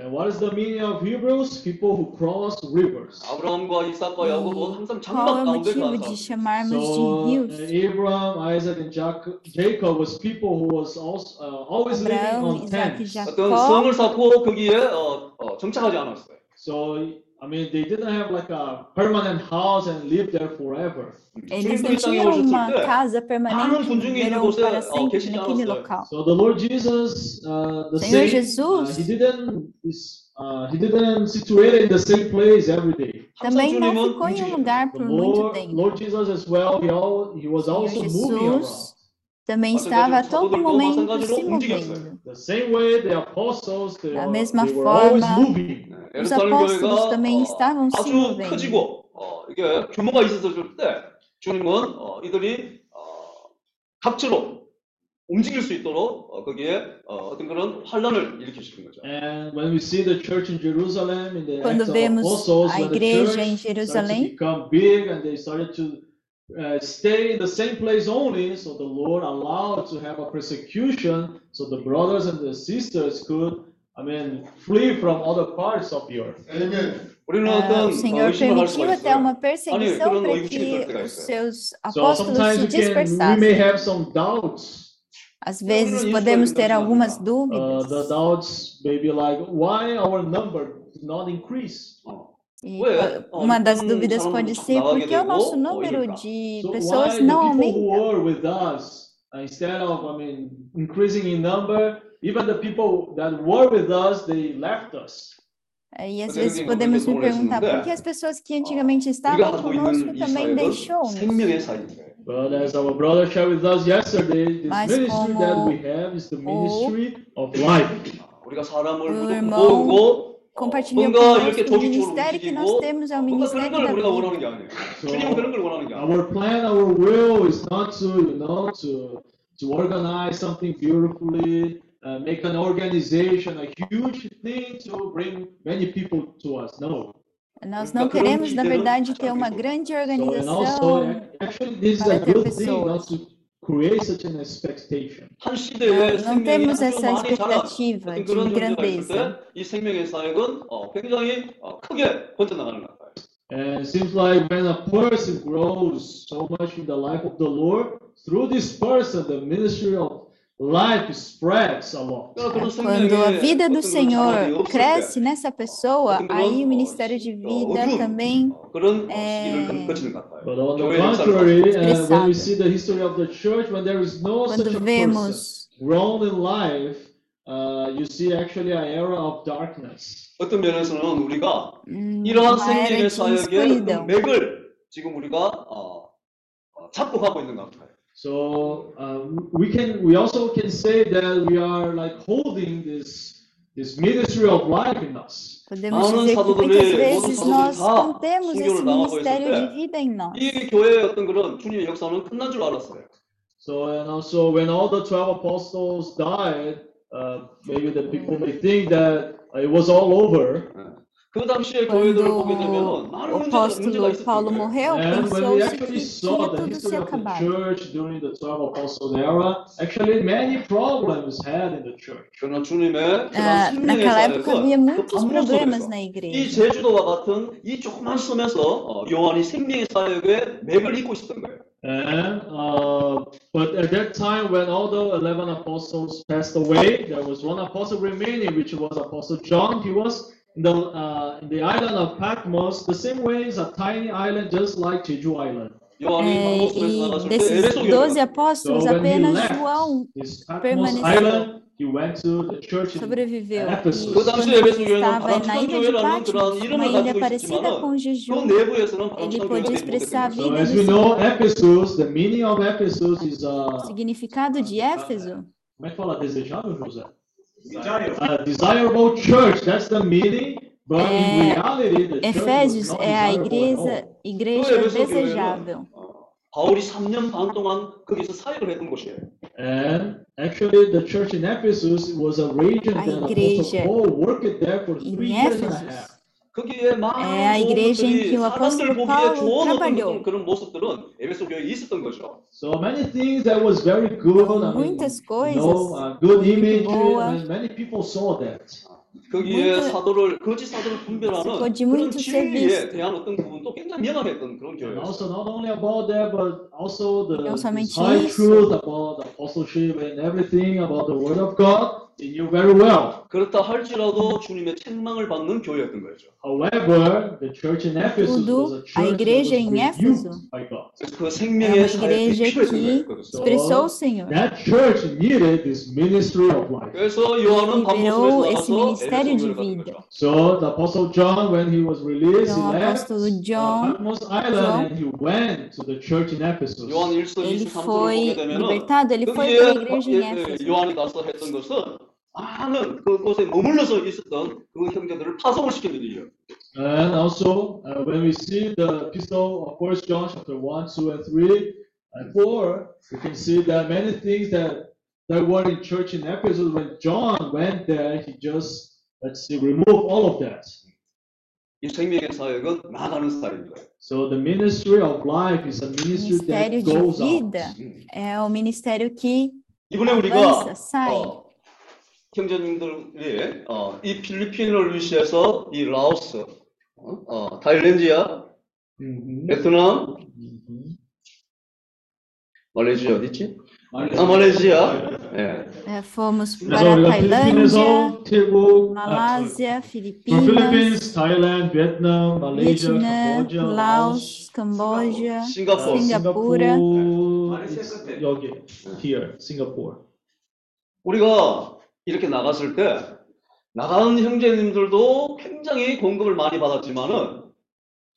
And what is the meaning of Hebrews? People who cross rivers. E qual é o motivo de chamarmos so, de rios? Abraham, Isaac and Jacob was people who was also, uh, always Abraham, living on tents. 어떤 성을 쌓고 거기에 어, 어, 정착하지 않았어요. So I mean, they didn't have like a permanent house and live there forever. Eles não tinham uma casa permanente, viveram para sempre naquele local. So the Lord Jesus, uh, the Senhor same, uh, Jesus, uh, he didn't, uh, he didn't situate in the same place every day. Também não ficou em um lugar por muito tempo. Lord Jesus as well, he, all, he was also moving around. também estava a todo momento se movendo. Da mesma forma, os apóstolos também estavam se movendo. 이게 규모가 있어서 그런데 주님은 어, 이들이 어, 각처로 움직일 수 있도록 어, 거기에 어, 어떤 그런 환란을 일으키시는 거죠. And when we see the church in Jerusalem in the Quando vemos apostles, a igreja em Jerusalém, become big and they started to Uh, stay in the same place only. So the Lord allowed to have a persecution so the brothers and the sisters could, I mean, flee from other parts of the earth. Amen. Ah, o Senhor permitiu até uma perseguição para que os seus apóstolos se dispersassem. Às vezes podemos ter algumas dúvidas. Uh, the doubts may be like, why our number did not increase? E 왜? uh, 어, uma das 이쁜 dúvidas 사람들도 pode 자꾸 ser 나가게 por que o nosso 되고, 어, número 이럴까? de So why pessoas the não people who aumenta. were with us, uh, instead of, I mean, increasing in number, even the people that were with us, they left us. E às Mas vezes eu digo, podemos eu nos tô perguntar por olhando, que as pessoas que antigamente 우리가 estavam 하고 conosco 있는 이 também 사역은 deixou-nos. 생명의 사역이에요. But as our brother shared with us yesterday, this Mas ministry that como we have is the ministry of life. 우리가 사람을 O 무조건 irmão 보고 compartilhou conosco o ministério que nós temos é o ministério da vida. Our plan, our will is not to, you know, to, to organize something beautifully, uh, make an organization, a huge thing to bring many people to us. No. Nós não queremos, na verdade, ter uma grande organização so, also, actually, this is a good pessoas. Thing, create such an expectation. 한 Não, 시대에 não 생명이 temos 아주 essa 많이 자란 expectativa 어떤 de 그런 형제가 있을 grandeza. 때 이 생명의 사역은 어, 굉장히 어, 크게 번져나가는 것 같아요. And it seems like when a person grows so much in the life of the Lord, through this person, the ministry of life spreads along. 그러니까 그런 Quando a 생명의 vida do 어떤 그런 자녀들이 Senhor 없을 cresce 때 nessa pessoa, 어떤 aí 그런 o ministério de 어, vida 어두운 também 어, 그런 어, 에, 시기를 거- 거치는 것 같아요. But on the 교회의 역사를 contrary, 봤을 때. uh, when we Expressado. see the history of the church, when there is no such quando a person vemos grown in life, uh, you see actually an era of darkness. 어떤 면에서는 우리가 hum, 이러한 uma era 생명의 de 사역의 escuridão. 어떤 맥을 지금 우리가 어, 어, 잡고 가고 있는 것 같아요. So uh, we can we also can say that we are like holding this this ministry of life in us. Podemos 많은 dizer que 사도들이 muitas 모든 vezes 사도들이 nós 다 contemos esse 순교를 나가고 있을 ministério de 때 vida em nós. 이 교회의 어떤 그런 주님의 역사는 끝난 줄 알았어요. So and also when all the twelve apostles died, uh, maybe the people may think that uh, it was all over. 그 당시에 교회들을 Quando 보게 되면 많은 o 문제가, 문제가 apóstolo 있었던 Paulo 거예요. morreu, And when we pensou-se actually que saw tinha the tudo se history of the acabado. church during the 12 apostles era, actually many problems had in the church. 그러나 주님의 그런 Ah, 생명의 naquela época havia 사역은 그 muitos 반문 problemas 속에서 na 이 igreja. 제주도와 같은 이 조그만 섬에서 어, 요한이 생명의 사역의 맥을 잇고 있었던 거예요. And uh, but at that time, when all the eleven apostles passed away, there was one apostle remaining, which was Apostle John. He was in the, uh, the island of Patmos, the same way is a tiny island just like Jeju Island. É, e desses 12 apóstolos, so apenas João permaneceu. Sobreviveu. E estava na ilha de Patmos, uma ilha parecida com Jeju. Ele pôde expressar a vida do Senhor. Uh, o significado de Éfeso... Como é que fala desejável, José? A desirable church, that's the meaning. But in É, reality, the church was Efésios not é a desirable at all. igreja, 그 igreja 에베소 교회는 desejável. 어, 바울이 3년 반 동안 거기서 사역을 했던 곳이에요. And actually, the church in Ephesus was a region A that Apostle igreja Paul worked there for em three years and a Éfeso half. 거기에 É a 많은 좋은 igreja em 것들이 que o 사람들 apóstolo 보기에 Paulo 좋은 어떤 trabalhou. 그런, 그런 모습들은 에베소 교회에 있었던 거죠. So many things that was very good. I mean, Muitas you coisas know, uh, good muito image, boa. and many people saw that. 거기에 Muito- 사도를 거짓 사도를 분별하는 se pode 그런 muito ser 진리에 visto. 대한 어떤 부분도 굉장히 명확했던 그런 And 교회였어요. also, not only about that, but also the Não this somente high isso. truth about the apostleship and everything about the Word of God. They knew very well. 그렇다 할지라도 주님의 책망을 받는 교회였던 거죠. However, the church in Ephesus Tudo, was a a church that igreja was em rebuked Éfeso by God. 그래서 그 é uma 생명의 사역이 igreja 필요했던 que 거예요. expressou o Senhor. That church needed this ministry of life. 그래서 요한은 liberou 반모섬에서 esse 나가서 ministério 에베소 de 교회를 가는 vida. 거죠. So the apostle John, when he was released, Então, o he left apóstolo uh, John, Patmos Island João, and he went to the church in Ephesus. 요한 1서 ele 23절을 foi 보게 되면은 libertado, ele foi 거기에 para a igreja em 예, 예, Éfeso. 요한이 가서 했던 것은 많은 그곳에 머물러서 있었던 그 형제들을 파송을 일이에요. And also, uh, when we see the epistle of First John chapter 1, 2, and 3, and 4, we can see that many things that, that were in church in Ephesus, when John went there, he just, let's see, removed all of that. 이 생명의 사역은 나가는 스타일입니다. So the ministry of life is a ministry that ministério de goes out. vida é o ministério que 이번에 우리가 avança, sai. 어, 형제님들이 어, 이 필리핀을 위시해서 이 라오스, 어, 어, 타일랜드야, Mhm. 베트남, 말레이시아 어디 있지? 아 말레이시아. 예. É, fomos para Tailândia, 태국, 아, Malásia, Filipinas, Philippines, Thailand, Vietnam, Malaysia, Vietnã, Cambodia, Laos, Camboja, 싱가포르. Singapura. Singapore, 여기, here, Singapore. 우리가 이렇게 나갔을 때 나가는 형제님들도 굉장히 공급을 많이 받았지만은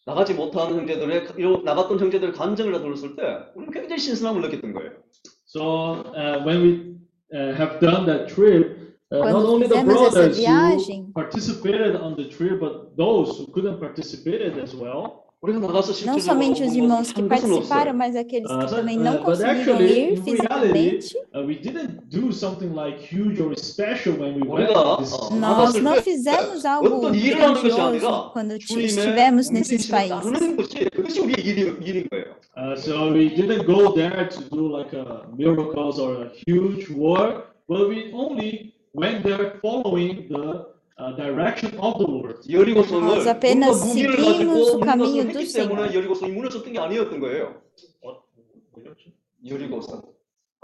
나가지 못한 형제들의 나갔던 형제들의 간증을 들었을 때 우리는 굉장히 신선함을 느꼈던 거예요. So uh, when we uh, have done that trip, uh, not only the brothers who participated on the trip, but those who couldn't participate as well. Não somente os irmãos que participaram, mas aqueles que ah, também ah, não conseguiram ir fisicamente. Uh, nós não fizemos algo grandioso quando estivemos nesses países. Uh, so we didn't go there to do like a miracles or a huge war, but we only went there following the uh, direction of the Lord. 여리고성을 Nós apenas 뭔가 무기를 seguimos 가지고 o 무는 caminho 것을 do 했기 때문에 Senhor. 여리고성이 무너졌던 게 아니었던 거예요. 여리고성.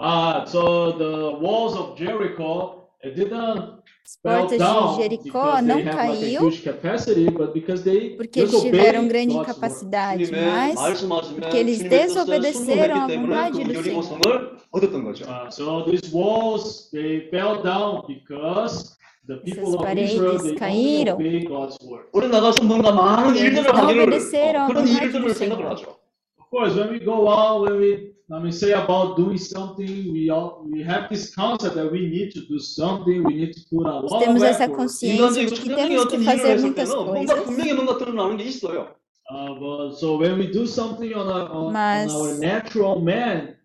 Uh, so the walls of Jericho it didn't As fell portas down de Jericó because não they have like a caiu huge capacity, but because they porque eles disobeyed tiveram grande God's word. capacidade, 주님의 mas 말씀하시면 porque eles 주님의 뜻을 desobedeceram à 순종했기 때문에 vontade 그 do 여리고성을 Senhor. 얻었던 거죠. Uh, so these walls they fell down because Seus parentes caíram. Não obedeceram a vontade do Senhor. Of course, when we go out, when we when we say about doing something, we all, we have this concept that we need to do something, we need to put a lot of Temos essa consciência que temos que muitas coisas. Uh, but, so when we do something on, a, on, on our natural man,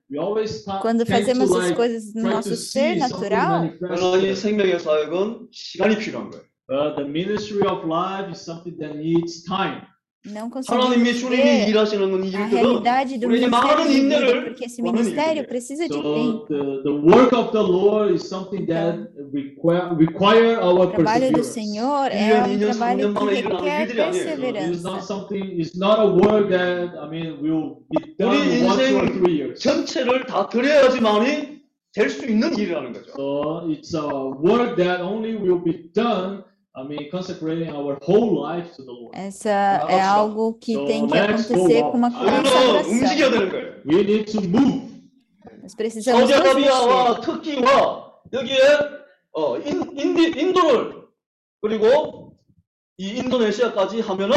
quando tend to fazemos as like coisas no try nosso to ser see something natural, 하나님 manifest. 생명의 사역은 시간이 필요한 거예요. But the ministry of life is something that needs time. não 하나님이 conseguimos 주님이 ver 일하시는 a 일들은 realidade do 우리에게 많은 ministério de vida, 인내를 porque esse 원하는 ministério 일들이에요. precisa de So tempo. the, the work of the Lord is something that require require our O trabalho do perseverance. Senhor 일 é 년, um 이 년, trabalho 삼 년 que 만에 일어나는 requer 일들이 아니에요. So it's not perseverança. something. It's not a work that I mean will be done 우리 in one, two, or 인생 three years. 전체를 다 드려야지만이 될 수 있는 일이라는 거죠. So it's a work that only will be done. I mean, consecrating our whole life to the Lord. Essa é algo que So tem que acontecer com uma consagração. 되는 거예요. We need to move. Nós precisamos 사우디아라비아와. 터키와 여기에 어, 인, 인디, 인도를 그리고 이 인도네시아까지 하면은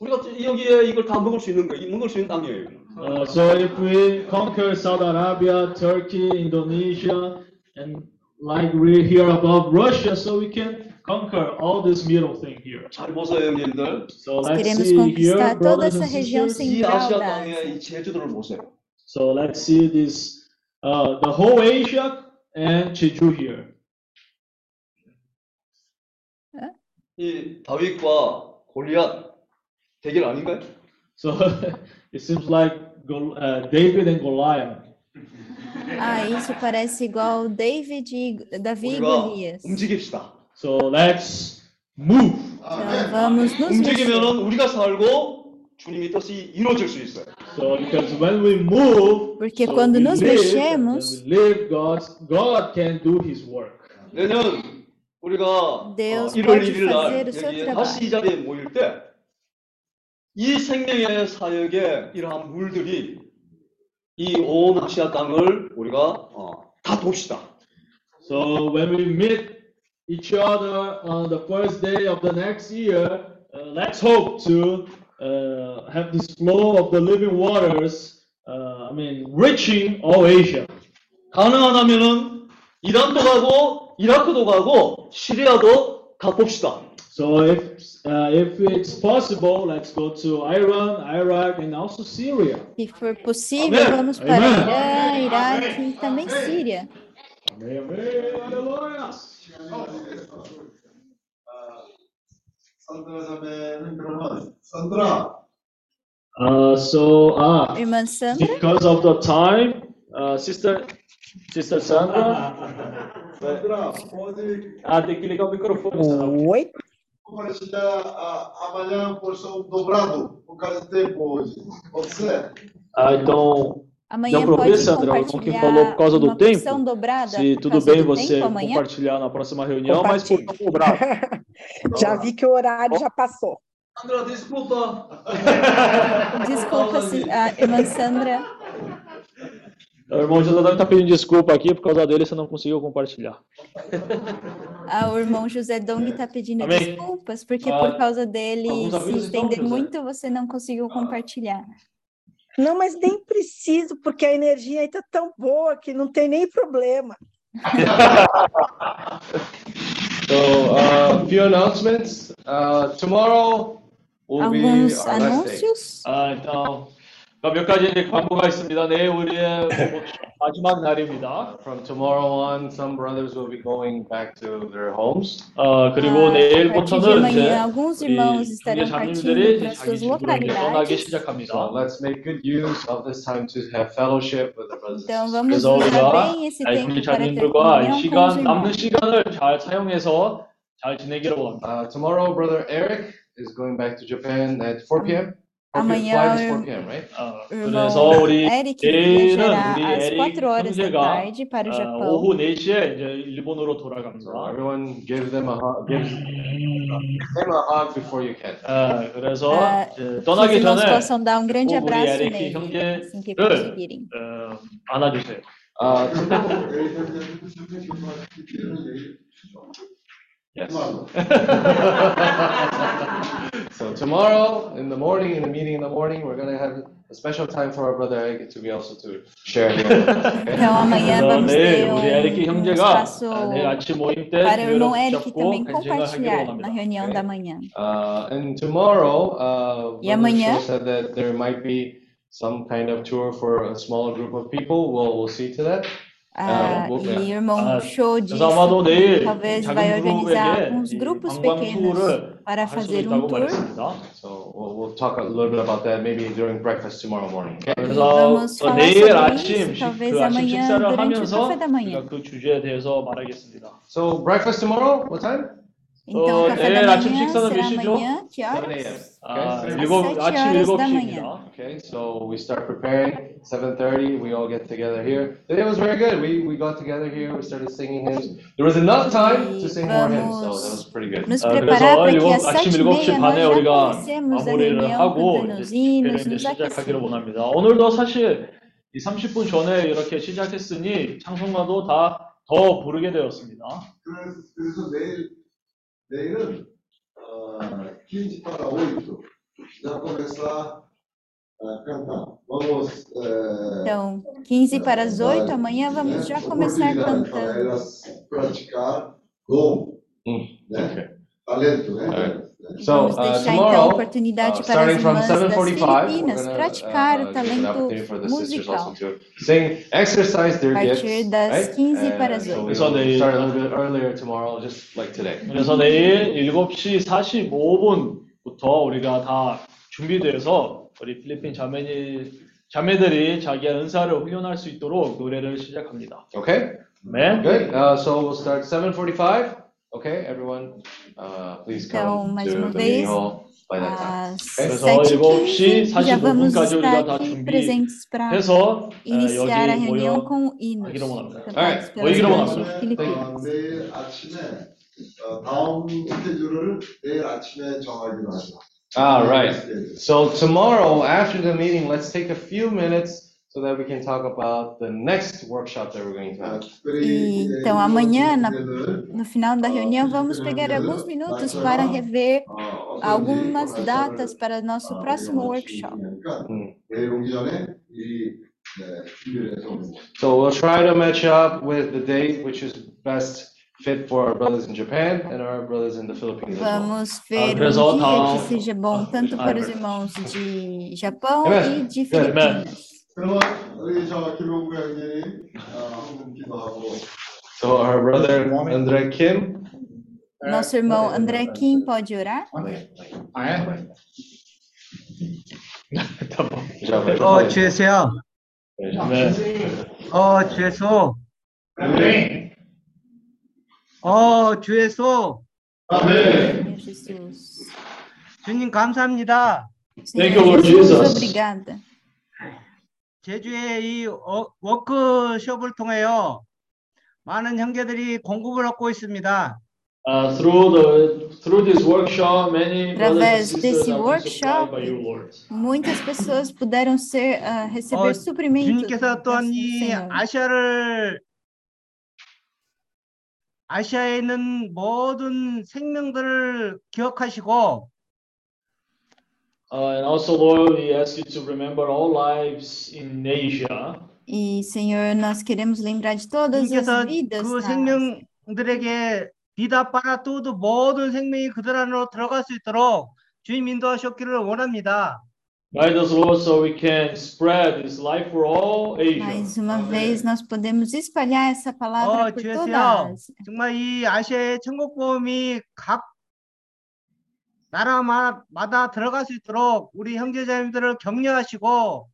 우리가 여기에 이걸 다 먹을 수 있는 거예요. 먹을 수 있는 땅이에요. Uh, so if we conquer Saudi Arabia, Turkey, Indonesia, and like we hear about Russia, so we can conquer all this middle thing here. 잘 보세요, 형님들. So let's Queremos see here, conquistar toda brothers essa and região sisters. 이 central 아시아 da 땅의 Ásia. 이 제주도를 보세요. So let's see this, uh, the whole Asia and Jeju here. 이 다윗과 골리앗 대결 아닌가요? So it seems like Gol- uh, David and Goliath. Ah, isso parece igual David, e- Davi e 우리가 Golias. 움직입시다. So let's move. Então vamos nos mexer. 움직이면은 우리가 살고 주님의 뜻이 이루어질 수 있어요. So because when we move, Porque so quando we nos live, mexemos, when we live, God's, God can do His work. 내년 우리가 Deus 어, 1월 pode 1일 날 fazer o seu 여기에 trabalho. 다시 이 자리에 모일 때 이 생명의 사역의 이러한 물들이 이 온 아시아 땅을 우리가 어, 다 돕시다. So when we meet each other on the first day of the next year, uh, let's hope to uh, have this flow of the living waters. Uh, I mean, reaching all Asia. 가능하다면은 이란도 가고 이라크도 가고 시리아도 가봅시다. So if uh, if it's possible, let's go to Iran, Iraq, and also Syria. se for possível, Amém. vamos para Amém. Irã, Iraque e também Síria. Amém, amém, aleluia! Sandra, uh, so uh, because of the time, uh, sister, sister Sandra. Sandra, pode. Ah, tem que ligar o microfone. Uh, oi. Pode dar uh, amanhã porção dobrado por causa do tempo hoje. Pode ser? Ah, então amanhã ver, pode Sandra, o que compartilhar falou por causa do uma tempo? dobrada se tudo bem você tempo amanhã. compartilhar na próxima reunião, mas por dobrado. Já vi que o horário já passou. Sandra, desculpa. Desculpa, se- a irmã Sandra. O irmão José está pedindo desculpa aqui, por causa dele você não conseguiu compartilhar. Ah, o irmão José Dong está pedindo Amém. desculpas, porque Ah, por causa dele se estender muito, você não conseguiu compartilhar. Não, mas nem preciso, porque a energia aí tá tão boa que não tem nem problema. so, uh, few announcements. Uh, tomorrow will Alguns be anúncios? Uh, então, 몇 가지 이제 광고가 있습니다. 내일 우리의 마지막 날입니다. From tomorrow on, some brothers will be going back to their homes. 어, 그리고 Ah, a partir de 내일부터는 이제 amanhã, alguns irmãos 우리 estarão 자녀들이 partindo 이제 para 자기 suas 집으로 이제 떠나기 localidades. 시작합니다. So let's make good use of this time to have fellowship with the brothers. and Então sisters. vamos 그래서 usar 우리가 bem esse 우리 tempo para ter 자녀들과 이 comunhão com os 시간 남는 irmãos. 시간을 잘 사용해서 잘 지내기로 합니다. Uh, tomorrow, brother Eric is going back to Japan at 4 p.m. Amanhã flight is o 4 p.m., right? 어, irmão 그래서 우리 Eric 내일은 viajará 우리 às 에릭 4 horas da 형제가 tarde para o 어, Japão. 오후 4시에 이제 일본으로 So 돌아갑니다. everyone give them a hug, give them a hug before you can. 어, 그래서 Ah, 이제 Que os 떠나기 irmãos 전에 possam dar um grande 꼭 우리 abraço 에릭 nele, assim que 형제를 conseguirem. 어, 안아주세요. Uh, Yes. so tomorrow in the morning, in the meeting in the morning, we're gonna have a special time for our brother Eric to be also to share here. Okay? Então amanhã 그래서 vamos 내일 ter 우리 에릭 um, um 형제가 espaço 아, 내일 아침 모임 때 para o irmão 교회를 Eric 붙잡고 também 간증을 하기로 compartilhar na 원합니다. reunião da manhã. Uh, and tomorrow, uh, E Brother amanhã? Shaw said that there might be some kind of tour for a smaller group of people. We'll, we'll see to that. Ah, Uh, we'll- e yeah. o irmão 아, Show disse 그래서 아마도 내일 que talvez vai 작은 organizar 그룹에게 alguns 이 grupos 관광 pequenos 투어를 para 할 수도 fazer 있다고 um tour. 말했습니다. So we'll, we'll talk a little bit about that maybe during breakfast tomorrow morning. Okay? E 그래서 vamos 어, falar 내일 sobre 아침 isso, 식- talvez 그 아침 amanhã 식사를 durante o 하면서 café da manhã. 우리가 그 주제에 대해서 말하겠습니다. So breakfast tomorrow, what time? Então, 어, o café da 내일 아침 manhã 식사는 몇 será 시죠? amanhã, que 7 horas? 아, Okay? 일곱, sete 아침 horas da 7시입니다. Okay, so we start preparing. 7:30, we all get together here. Today was very good. We we got together here. We started singing hymns. There was enough time to sing more hymns, so that was pretty good. Nos 아, preparar 그래서 para que 일곱, às 아침 sete e 7시 meia nós 반에 já 우리가 comecemos a 마무리를 reunião, 하고 cantando os 이제 hinos, 집회를 이제 nos 시작하기로 aquecendo. 원합니다. 오늘도 사실 이 30분 전에 이렇게 시작했으니 찬송가도 다 더 부르게 되었습니다. 그래서, 그래서 내일, 내일은, 어, quinze para oito, já começar a cantar. Vamos, eh, Então, 15 para as 8, amanhã vamos já começar oportunidade para cantando. elas praticar dom, né? Talento, né? So Vamos uh, deixar então a tomorrow, oportunidade uh, para starting as from irmãs das 7:45, we're Filipinas gonna praticar uh, o uh, give an talento opportunity for the sisters musical. also to sing, exercise their A gifts, partir das right? 15 And para as so 8. 그래서 we'll 내일- start a little bit earlier tomorrow, just like today. 그래서 내일 7시 45분부터 우리가 다 준비돼서 우리 필리핀 자매니, 자매들이 자기의 은사를 훈련할 수 있도록 노래를 시작합니다. Okay. 네. Good. Uh, so we'll start 7:45. Okay, everyone, uh, please Então, come mais to uma the meeting vez, hall by that time. às Okay? 그래서 7h15 7시 já vamos 45분까지 estar 우리가 다 aqui presentes para 준비해서 어, iniciar a 여기 reunião 모여 com hinos 하기로 원합니다. cantados Alright, pelas 모이기로 irmãs 원합니다. de Filipinas. 어, 내일 아침에, 어, 다음 스케줄을 내일 아침에 정하기로 하죠. Ah, right. So tomorrow, after the meeting, let's take a few minutes so that we can talk about the next workshop that we're going to have. Então amanhã na, no final da reunião vamos pegar alguns minutos para rever algumas datas para nosso próximo workshop. Hum. So we'll try to match up with the date which is best fit for our brothers in Japan and our brothers in the Philippines. Vamos ah, ver um dia que então. seja bom tanto para os ah, irmãos de Japão e de Filipinas. 그러면 우리 저 김용구 형님 어, 한분 기도하고 So our brother Andre Kim. Nosso irmão André Kim pode orar? 어, 주세요. 네. 어, 주소. 어, 주소. Meu Jesus. 주님 감사합니다. Thank you, Senhor Lord Jesus, Jesus. obrigada. 제주의 이 어- 워크숍을 통하여 많은 형제들이 공급을 얻고 있습니다. Uh, through the through this workshop, many brothers and Através sisters desse workshop, muitas pessoas puderam ser ah, receber 어, suprimentos 주님께서 또한 이. 아시아를 아시아에 있는 모든 생명들을 기억하시고 Uh, and also, Lord, we ask you to remember all lives in Asia. E, Senhor, nós queremos lembrar de todas as vidas 그 생명들에게 비다 파라 뚜드 모든 생명이 그들 안으로 들어갈 수 있도록 주님 인도하셨기를 원합니다. Guide us, Lord, so we can spread this life for all Asia. Mais uma vez, nós podemos espalhar essa palavra 어, por toda a Ásia. 정말 이 아시아의 천국 보험이 각 나라마다 들어갈 수 있도록 우리 형제자매들을 격려하시고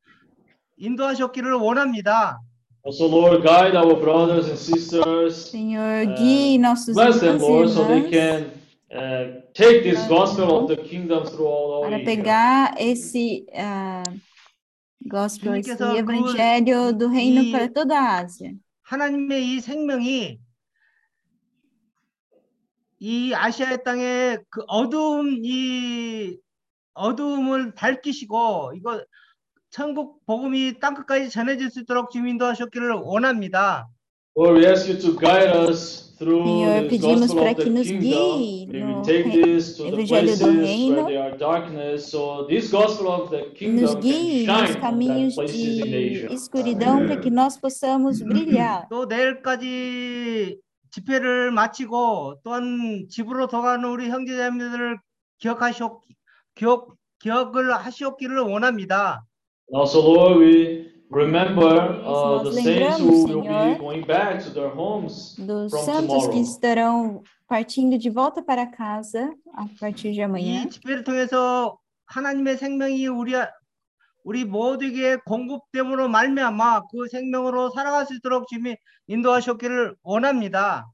인도하셨기를 원합니다. Also, Lord, guide our brothers and sisters. Senhor, uh, guie nossos bless them, irmãos e Lord, so they can uh, take this gospel of the kingdom throughout all para pegar esse ah, gospel, esse 그 evangelho do reino 이- para toda a Ásia. 하나님의 이 생명이 이 아시아의 땅에 그 어두움 이 어두움을 밝히시고 이거 천국 복음이 땅 끝까지 전해질 수 있도록 주민도 하셨기를 원합니다. Lord, we ask you to guide us through Senhor, this pedimos gospel para of the que nos kingdom. guie May no we take rei- this to the evangelho places do reino. where there are darkness, so this gospel of the Nos kingdom can guie nos caminhos de escuridão para que nós possamos brilhar. 또 내일까지 집회를 마치고 또한 집으로 돌아가는 우리 형제자매들을 기억하시오 기억 기억을 하시옵기를 원합니다. Also, Lord, we remember uh, the saints who will be going back to their homes Dos from santos que tomorrow. estarão partindo de volta para casa a partir de amanhã. 이 집회를 통해서 하나님의 생명이 우리 우리 모두에게 공급됨으로 말미암아 그 생명으로 살아갈 수 있도록 주님이 인도하셨기를 원합니다.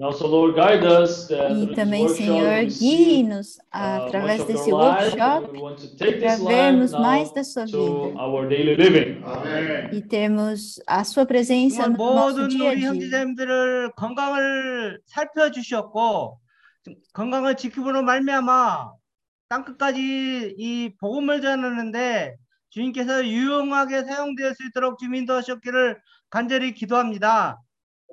Also, Lord, guide us E também, Senhor, guie-nos uh, através desse workshop para vermos mais da sua vida e termos a sua presença no nosso dia a 우리 dia. 형제자매들을 건강을 살펴주셨고 건강을 지킴으로 말미암아 땅 끝까지 이 복음을 전하는데 주님께서 유용하게 사용될 수 있도록 주민 도 하셨기를 간절히 기도합니다.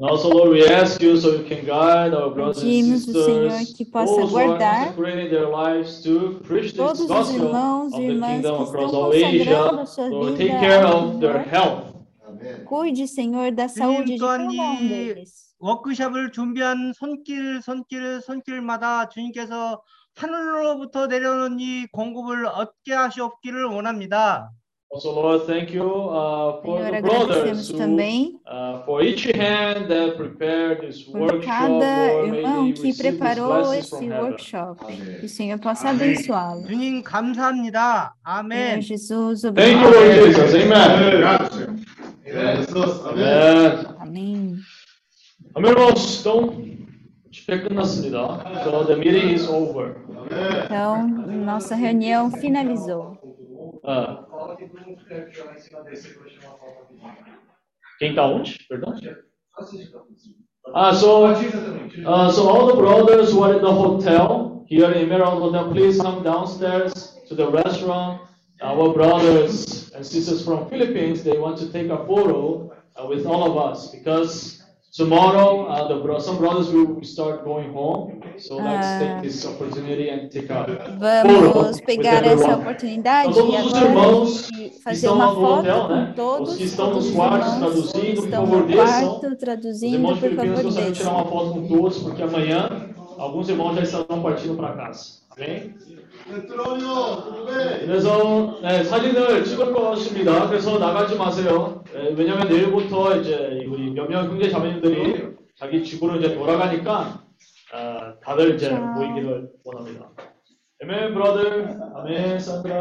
And also, Lord, we ask you so you can guide our brothers and sisters, those who are consecrating their lives to preach this gospel of e the kingdom across all Asia. Lord, take care of their health. Cuide, Senhor, da saúde de cada um 이 deles. 워크숍을 준비한 손길 손길 손길마다 주님께서 하늘로부터 내려오는 이 공급을 얻게 하시옵기를 원합니다. Also, Lord, thank you uh, for Senhor, the brothers agradecemos who, também uh, for each hand that prepared this por workshop, cada Lord, may irmão they que receive these preparou blessings esse from heaven. workshop. Que o Senhor possa abençoá-lo. 주님 감사합니다. 아멘. Senhor Jesus, Thank you, Lord obrigado. Jesus. Amen. Amen. Amém. Amém, irmãos. Então, 집회 끝났습니다. So the meeting is over. Então, nossa reunião finalizou. Ah. Quem tá onde? Perdão? Ah, so, uh, so all the brothers who are in the hotel here in Emerald Hotel, please come downstairs to the restaurant. Our brothers and sisters from Philippines, they want to take a photo uh, with all of us because tomorrow uh, the bro- some brothers will start going home. So let's Ah. take this opportunity and take a Vamos pegar essa oportunidade Então, e todos os agora fazer estão uma lá no foto hotel, com né? todos, Os que estão nos os quartos traduzindo, por estão favor, no desçam. Os irmãos de tirar desçam. uma foto com todos, porque amanhã alguns irmãos já estarão partindo para casa. Amém? 그래서 네, 사진을 찍을 것입니다. 그래서 나가지 마세요. 네, 왜냐면 내일부터 이제 우리 몇몇 형제 자매님들이 자기 집으로 이제 돌아가니까 아, 다들 이제 모이기를 원합니다. 아멘, brother. 아멘, 산드라.